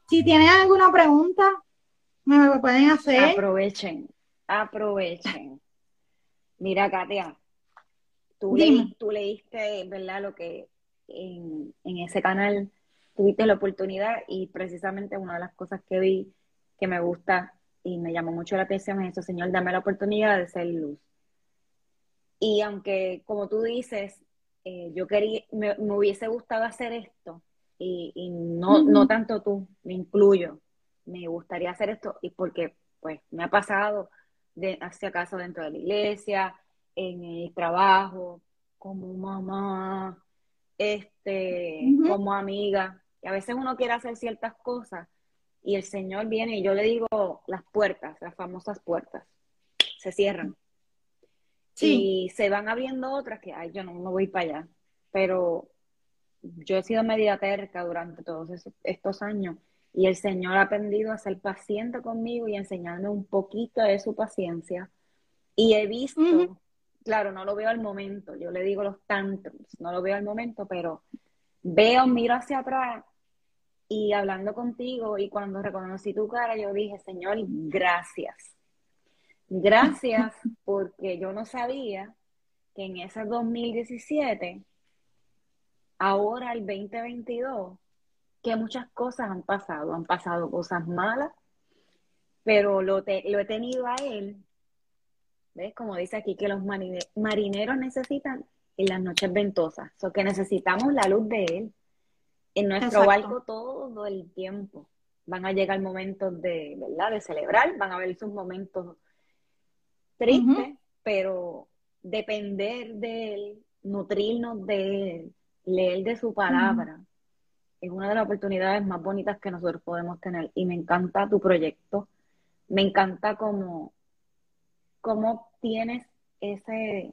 Si tienen alguna pregunta, me lo pueden hacer. Aprovechen, aprovechen. Mira, Katia, tú, tú leíste, ¿verdad? Lo que en, en ese canal tuviste la oportunidad y precisamente una de las cosas que vi que me gusta y me llamó mucho la atención es eso, Señor, dame la oportunidad de ser luz. Y aunque, como tú dices, eh, yo quería, me, hubiese gustado hacer esto, y, no, no tanto tú, me incluyo, me gustaría hacer esto, y porque pues me ha pasado de hacia acaso dentro de la iglesia, en el trabajo, como mamá, este, como amiga, y a veces uno quiere hacer ciertas cosas y el Señor viene y yo le digo las puertas, las famosas puertas, se cierran. Y se van abriendo otras que, ay, yo no, no voy para allá. Pero yo he sido media terca durante todos estos años y el Señor ha aprendido a ser paciente conmigo y enseñarme un poquito de su paciencia. Y he visto, claro, no lo veo al momento, yo le digo los tantrums, no lo veo al momento, pero veo, miro hacia atrás y hablando contigo y cuando reconocí tu cara, yo dije, Señor, gracias. Gracias <laughs> porque yo no sabía que en ese 2017, ahora el 2022, que muchas cosas han pasado. Han pasado cosas malas, pero lo, lo he tenido a Él. ¿Ves? Como dice aquí, que los marineros necesitan en las noches ventosas. O que necesitamos la luz de Él en nuestro barco todo el tiempo. Van a llegar momentos de, ¿verdad? De celebrar, van a haber sus momentos tristes, pero depender de él, nutrirnos de él, leer de su palabra, es una de las oportunidades más bonitas que nosotros podemos tener. Y me encanta tu proyecto, me encanta cómo, cómo tienes ese,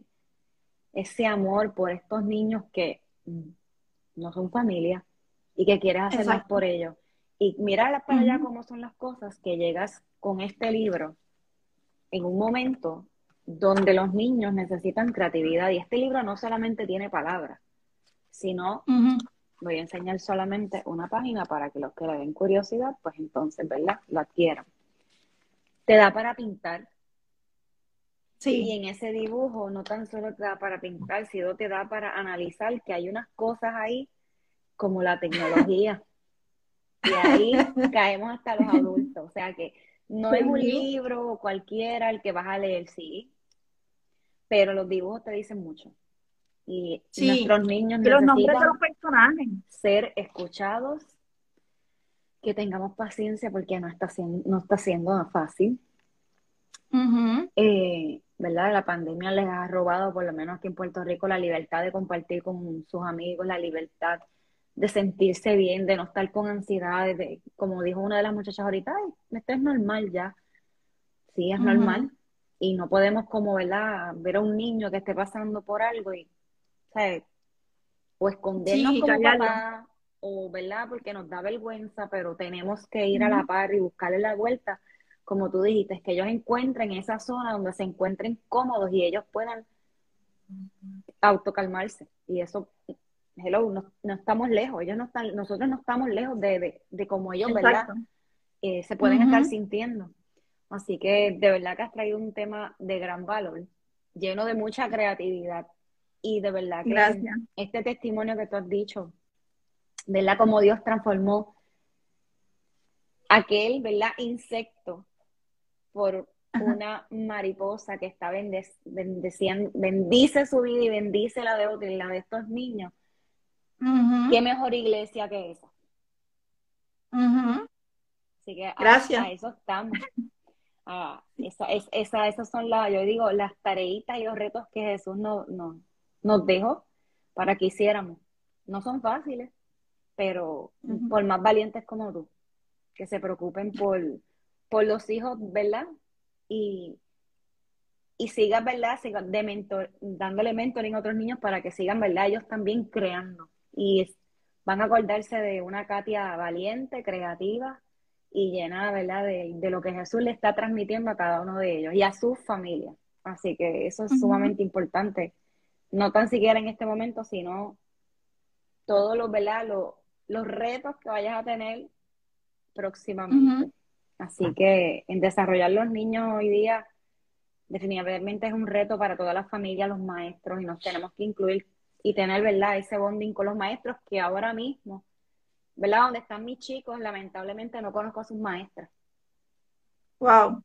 ese amor por estos niños que no son familia, y que quieres hacer más por ellos. Y mira para allá cómo son las cosas que llegas con este libro en un momento donde los niños necesitan creatividad. Y este libro no solamente tiene palabras, sino voy a enseñar solamente una página para que los que le den curiosidad, pues entonces, ¿verdad? Lo adquieran. Te da para pintar. Sí. Y en ese dibujo no tan solo te da para pintar, sino te da para analizar que hay unas cosas ahí como la tecnología. Y ahí <laughs> caemos hasta los adultos. O sea que no es un libro cualquiera el que vas a leer, sí, pero los dibujos te dicen mucho. Y nuestros niños necesitan ser escuchados, que tengamos paciencia porque no está siendo, no está siendo fácil. Eh, ¿Verdad? La pandemia les ha robado, por lo menos aquí en Puerto Rico, la libertad de compartir con sus amigos, la libertad de sentirse bien, de no estar con ansiedad, de, como dijo una de las muchachas ahorita, esto es normal ya. Sí, es normal. Y no podemos como, ¿verdad? Ver a un niño que esté pasando por algo y, ¿sabes? O escondernos como papá, o, ¿verdad? Porque nos da vergüenza, pero tenemos que ir a la par y buscarle la vuelta, como tú dijiste, que ellos encuentren esa zona donde se encuentren cómodos y ellos puedan autocalmarse. Y eso hello, no, estamos lejos, ellos no están, nosotros no estamos lejos de, de, como ellos, ¿verdad? Eh, se pueden estar sintiendo. Así que de verdad que has traído un tema de gran valor, lleno de mucha creatividad. Y de verdad que este testimonio que tú has dicho, ¿verdad? Como Dios transformó aquel, ¿verdad? Insecto por una mariposa que está bendeciendo, bendice su vida y bendice la de otros y la de estos niños ¿Qué mejor iglesia que esa? Así que Gracias. A, eso estamos. Ah, esa, es, esa, esas son las, yo digo, las tareitas y los retos que Jesús nos, nos dejó para que hiciéramos. No son fáciles, pero por más valientes como tú, que se preocupen por, por los hijos, ¿verdad? Y, y sigan, ¿verdad? De mentor, dándole mentoring a otros niños para que sigan, ¿verdad? Ellos también creando. Y van a acordarse de una Katia valiente, creativa y llena, ¿verdad? De, de, lo que Jesús le está transmitiendo a cada uno de ellos y a su familia. Así que eso es sumamente importante. No tan siquiera en este momento, sino todos los, ¿verdad? Los, los retos que vayas a tener próximamente. Así que en desarrollar los niños hoy día definitivamente es un reto para todas las familias, los maestros, y nos tenemos que incluir y tener, ¿verdad?, ese bonding con los maestros que ahora mismo, ¿verdad?, donde están mis chicos, lamentablemente no conozco a sus maestras. Wow.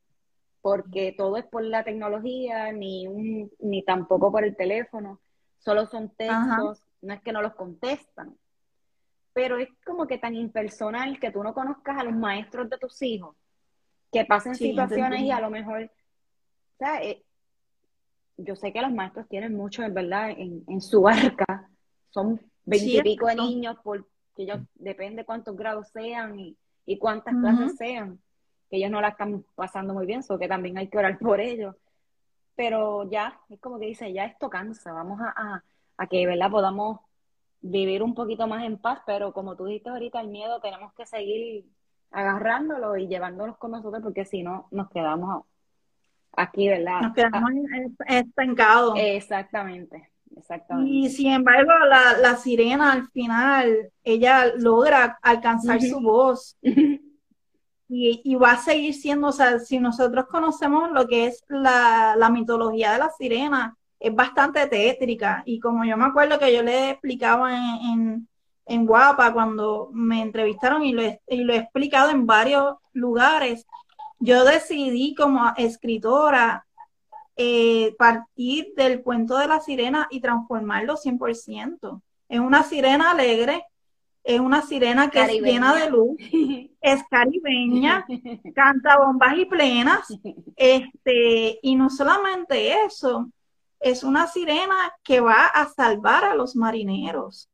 Porque todo es por la tecnología, ni, ni tampoco por el teléfono, solo son textos, no es que no los contestan. Pero es como que tan impersonal que tú no conozcas a los maestros de tus hijos, que pasen situaciones y a lo mejor eh, yo sé que los maestros tienen mucho, en verdad, en, su arca. Son veintipico de niños, porque ellos, depende cuántos grados sean y, cuántas clases sean, que ellos no la están pasando muy bien, so que también hay que orar por ellos. Pero ya, es como que dice, ya esto cansa, vamos a, a, que, ¿verdad? Podamos vivir un poquito más en paz, pero como tú dijiste ahorita, el miedo tenemos que seguir agarrándolo y llevándolos con nosotros porque si no nos quedamos aquí, ¿verdad? Nos quedamos ah. estancados. Exactamente, exactamente. Y sin embargo, la, sirena al final, ella logra alcanzar su voz. Y, va a seguir siendo, o sea, si nosotros conocemos lo que es la, mitología de la sirena, es bastante tétrica. Y como yo me acuerdo que yo le explicaba en, en, Guapa cuando me entrevistaron y lo, y lo he explicado en varios lugares, yo decidí como escritora eh, partir del cuento de la sirena y transformarlo 100%. Es una sirena alegre, es una sirena que es llena de luz, es caribeña, <laughs> canta bombas y plenas, este, y no solamente eso, es una sirena que va a salvar a los marineros.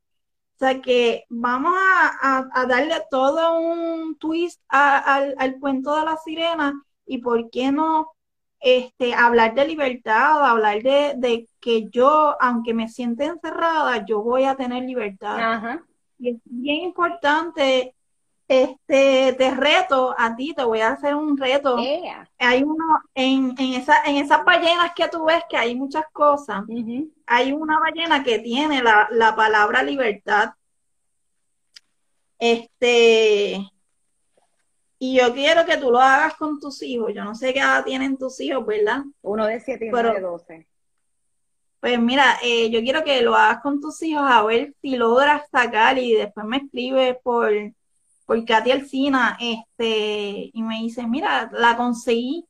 O sea que vamos a, darle todo un twist al, cuento de la sirena y por qué no este, hablar de libertad, hablar de, que yo, aunque me siente encerrada, yo voy a tener libertad. Y es bien importante, este, te reto a ti, te voy a hacer un reto. Hay uno, en, en, esa, en esas ballenas que tú ves que hay muchas cosas, hay una ballena que tiene la, la palabra libertad. Este, y yo quiero que tú lo hagas con tus hijos. Yo no sé qué edad tienen tus hijos, ¿verdad? Uno de siete y uno de doce. Pues mira, eh, yo quiero que lo hagas con tus hijos a ver si logras sacar y después me escribes por, por Katy Alcina, este, y me dice, mira, la conseguí,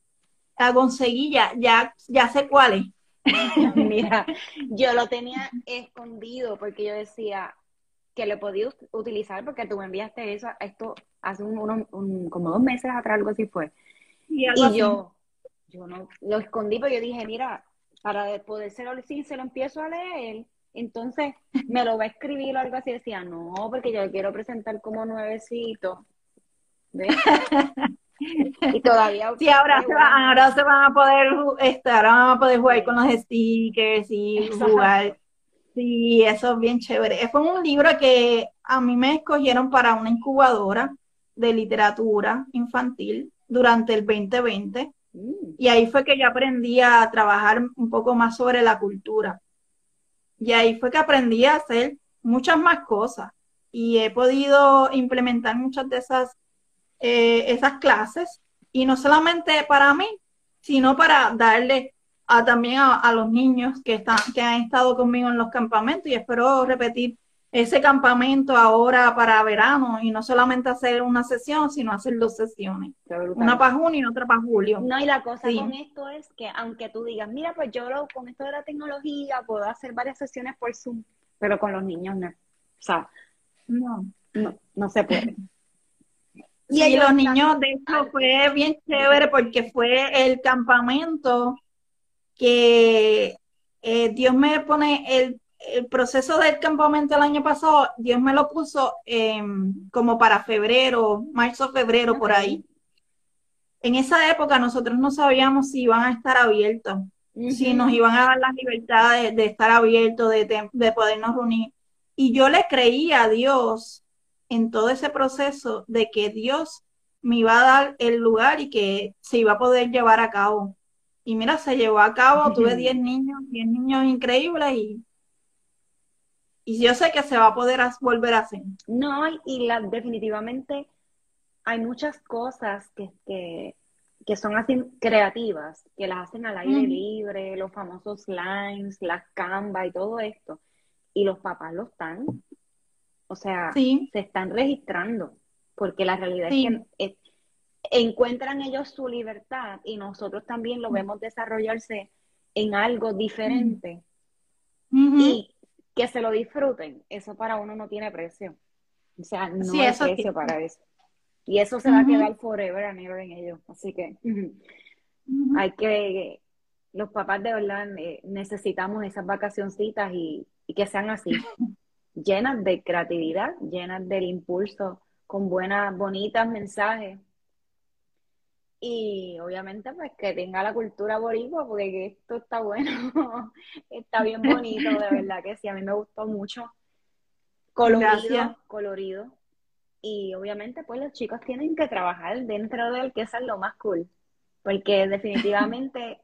la conseguí, ya, ya, ya sé cuál es. <laughs> Mira, yo lo tenía escondido porque yo decía que lo podía utilizar porque tú me enviaste eso, esto hace un, como dos meses atrás, algo así fue. Y, yo, yo no lo escondí, pero yo dije, mira, para poder ser si se lo empiezo a leer, entonces me lo va a escribir o algo así. Decía, no, porque yo lo quiero presentar como nuevecito. y todavía sí ahora se, ahora se van a poder estar ahora van a poder jugar con los stickers y jugar. Sí eso es bien chévere. Fue un libro que a mí me escogieron para una incubadora de literatura infantil durante el 2020 y ahí fue que yo aprendí a trabajar un poco más sobre la cultura. Y ahí fue que aprendí a hacer muchas más cosas. Y he podido implementar muchas de esas eh, esas clases. Y no solamente para mí sino para darle a, también a, a, los niños que están que han estado conmigo en los campamentos. Y espero repetir ese campamento ahora para verano y no solamente hacer una sesión, sino hacer dos sesiones. Una para junio y otra para julio. No, y la cosa con esto es que aunque tú digas, mira, pues yo lo, con esto de la tecnología puedo hacer varias sesiones por Zoom, pero con los niños no. O sea, No. no, no se puede. <laughs> Y los niños, de hecho, fue bien chévere porque fue el campamento que eh, Dios me pone el, el proceso del campamento el año pasado, Dios me lo puso em, como para febrero, marzo, febrero, por ahí. En esa época nosotros no sabíamos si iban a estar abiertos, si nos iban a dar la libertad de, de estar abiertos, de, de- de podernos reunir. Y yo le creía a Dios en todo ese proceso de que Dios me iba a dar el lugar y que se iba a poder llevar a cabo. Y mira, se llevó a cabo, tuve 10 niños, 10 niños increíbles y, y yo sé que se va a poder volver a hacer. No, y- la, definitivamente hay muchas cosas que, que, que son así creativas, que las hacen al aire libre, los famosos lines, las Canva y todo esto, y los papás lo están, o sea, Sí, se están registrando, porque la realidad Sí. es que eh, encuentran ellos su libertad y nosotros también lo vemos desarrollarse en algo diferente. Y que se lo disfruten, eso para uno no tiene precio. O sea, no Sí, hay eso precio para eso. Y eso se va a quedar forever and ever en ellos. Así que hay que, los papás de verdad eh, necesitamos esas vacacioncitas y, y que sean así, <laughs> llenas de creatividad, llenas del impulso, con buenas, bonitas mensajes. Y obviamente pues que tenga la cultura boricua, porque esto está bueno, <laughs> está bien bonito, de <laughs> verdad que sí, a mí me gustó mucho. Colorido, Gracias. colorido. Y obviamente pues los chicos tienen que trabajar dentro del que eso es lo más cool, porque <laughs> definitivamente,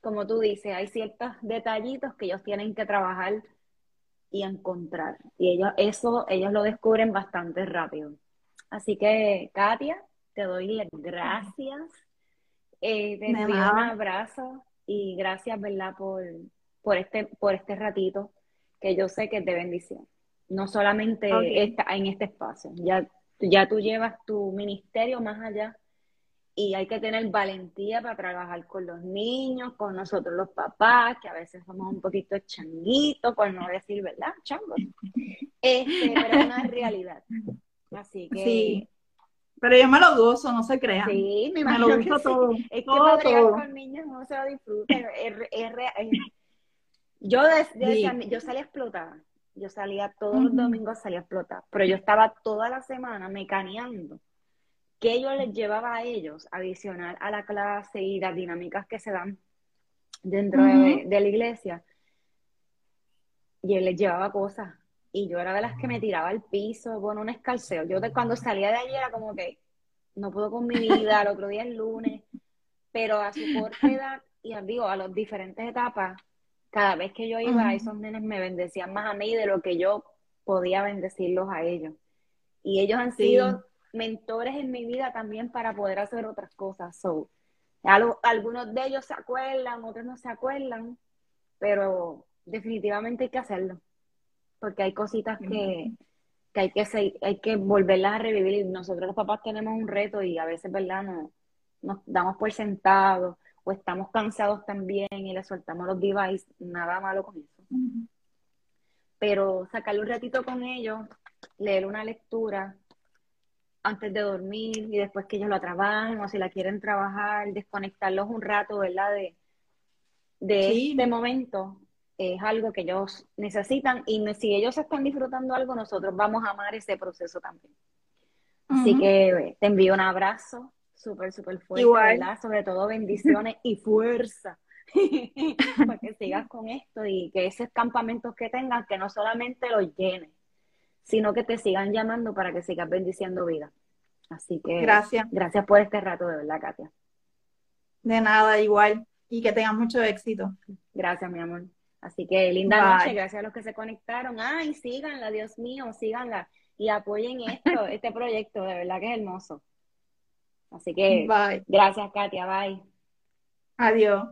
como tú dices, hay ciertos detallitos que ellos tienen que trabajar y encontrar. Y ellos, eso ellos lo descubren bastante rápido. Así que, Katia, te doy las gracias. Eh, te envío un abrazo y gracias, ¿verdad? Por, por este, por este ratito que yo sé que es de bendición. No solamente Ok. esta- en este espacio. Ya, ya tú llevas tu ministerio más allá y hay que tener valentía para trabajar con los niños, con nosotros los papás, que a veces somos un poquito changuitos, por no decir, ¿verdad? Changos. <laughs> Este, pero es una realidad. Así que Sí. Pero yo me lo gozo, no se crean. sí, me Me lo que sí. todo. Es que todo, con niños no se lo disfruta. Es, <laughs> es re- es- yo, Sí. yo salía a explotar. Yo salía todos los Ujú. domingos salía a explotar. Pero yo estaba toda la semana mecaneando. ¿Qué yo les llevaba a ellos adicional a la clase y las dinámicas que se dan dentro de, de la iglesia? Y él les llevaba cosas. Y yo era de las que me tiraba al piso con un escalceo. Yo de, cuando salía de allí era como que no puedo con mi vida, el otro día es lunes. Pero a su corta edad, y digo, a las diferentes etapas, cada vez que yo iba, Ujú. esos nenes me bendecían más a mí de lo que yo podía bendecirlos a ellos. Y ellos han Sí. sido mentores en mi vida también para poder hacer otras cosas. So, al- algunos de ellos se acuerdan, otros no se acuerdan, pero definitivamente hay que hacerlo. Porque hay cositas que, que hay que se- hay que volverlas a revivir. Y nosotros los papás tenemos un reto y a veces, ¿verdad? No, nos damos por sentados o estamos cansados también y le soltamos los devices. Nada malo con eso. Pero sacarle un ratito con ellos, leer una lectura antes de dormir y después que ellos la trabajen o si la quieren trabajar, desconectarlos un rato, ¿verdad? De, de Sí. este momento es algo que ellos necesitan y si ellos están disfrutando algo, nosotros vamos a amar ese proceso también. Así que eh, te envío un abrazo súper, súper fuerte, Igual. ¿verdad? Sobre todo bendiciones y fuerza <laughs> para que sigas con esto y que esos campamentos que tengas, que no solamente los llenes, sino que te sigan llamando para que sigas bendiciendo vida. Así que Gracias. gracias por este rato, de verdad, Katia. De nada, igual. Y que tengan mucho éxito. Gracias, mi amor. Así que linda Bye. noche, gracias a los que se conectaron. Ay, síganla, Dios mío, síganla y apoyen esto, <laughs> este proyecto, de verdad que es hermoso. Así que Bye. gracias, Katia, bye. Adiós.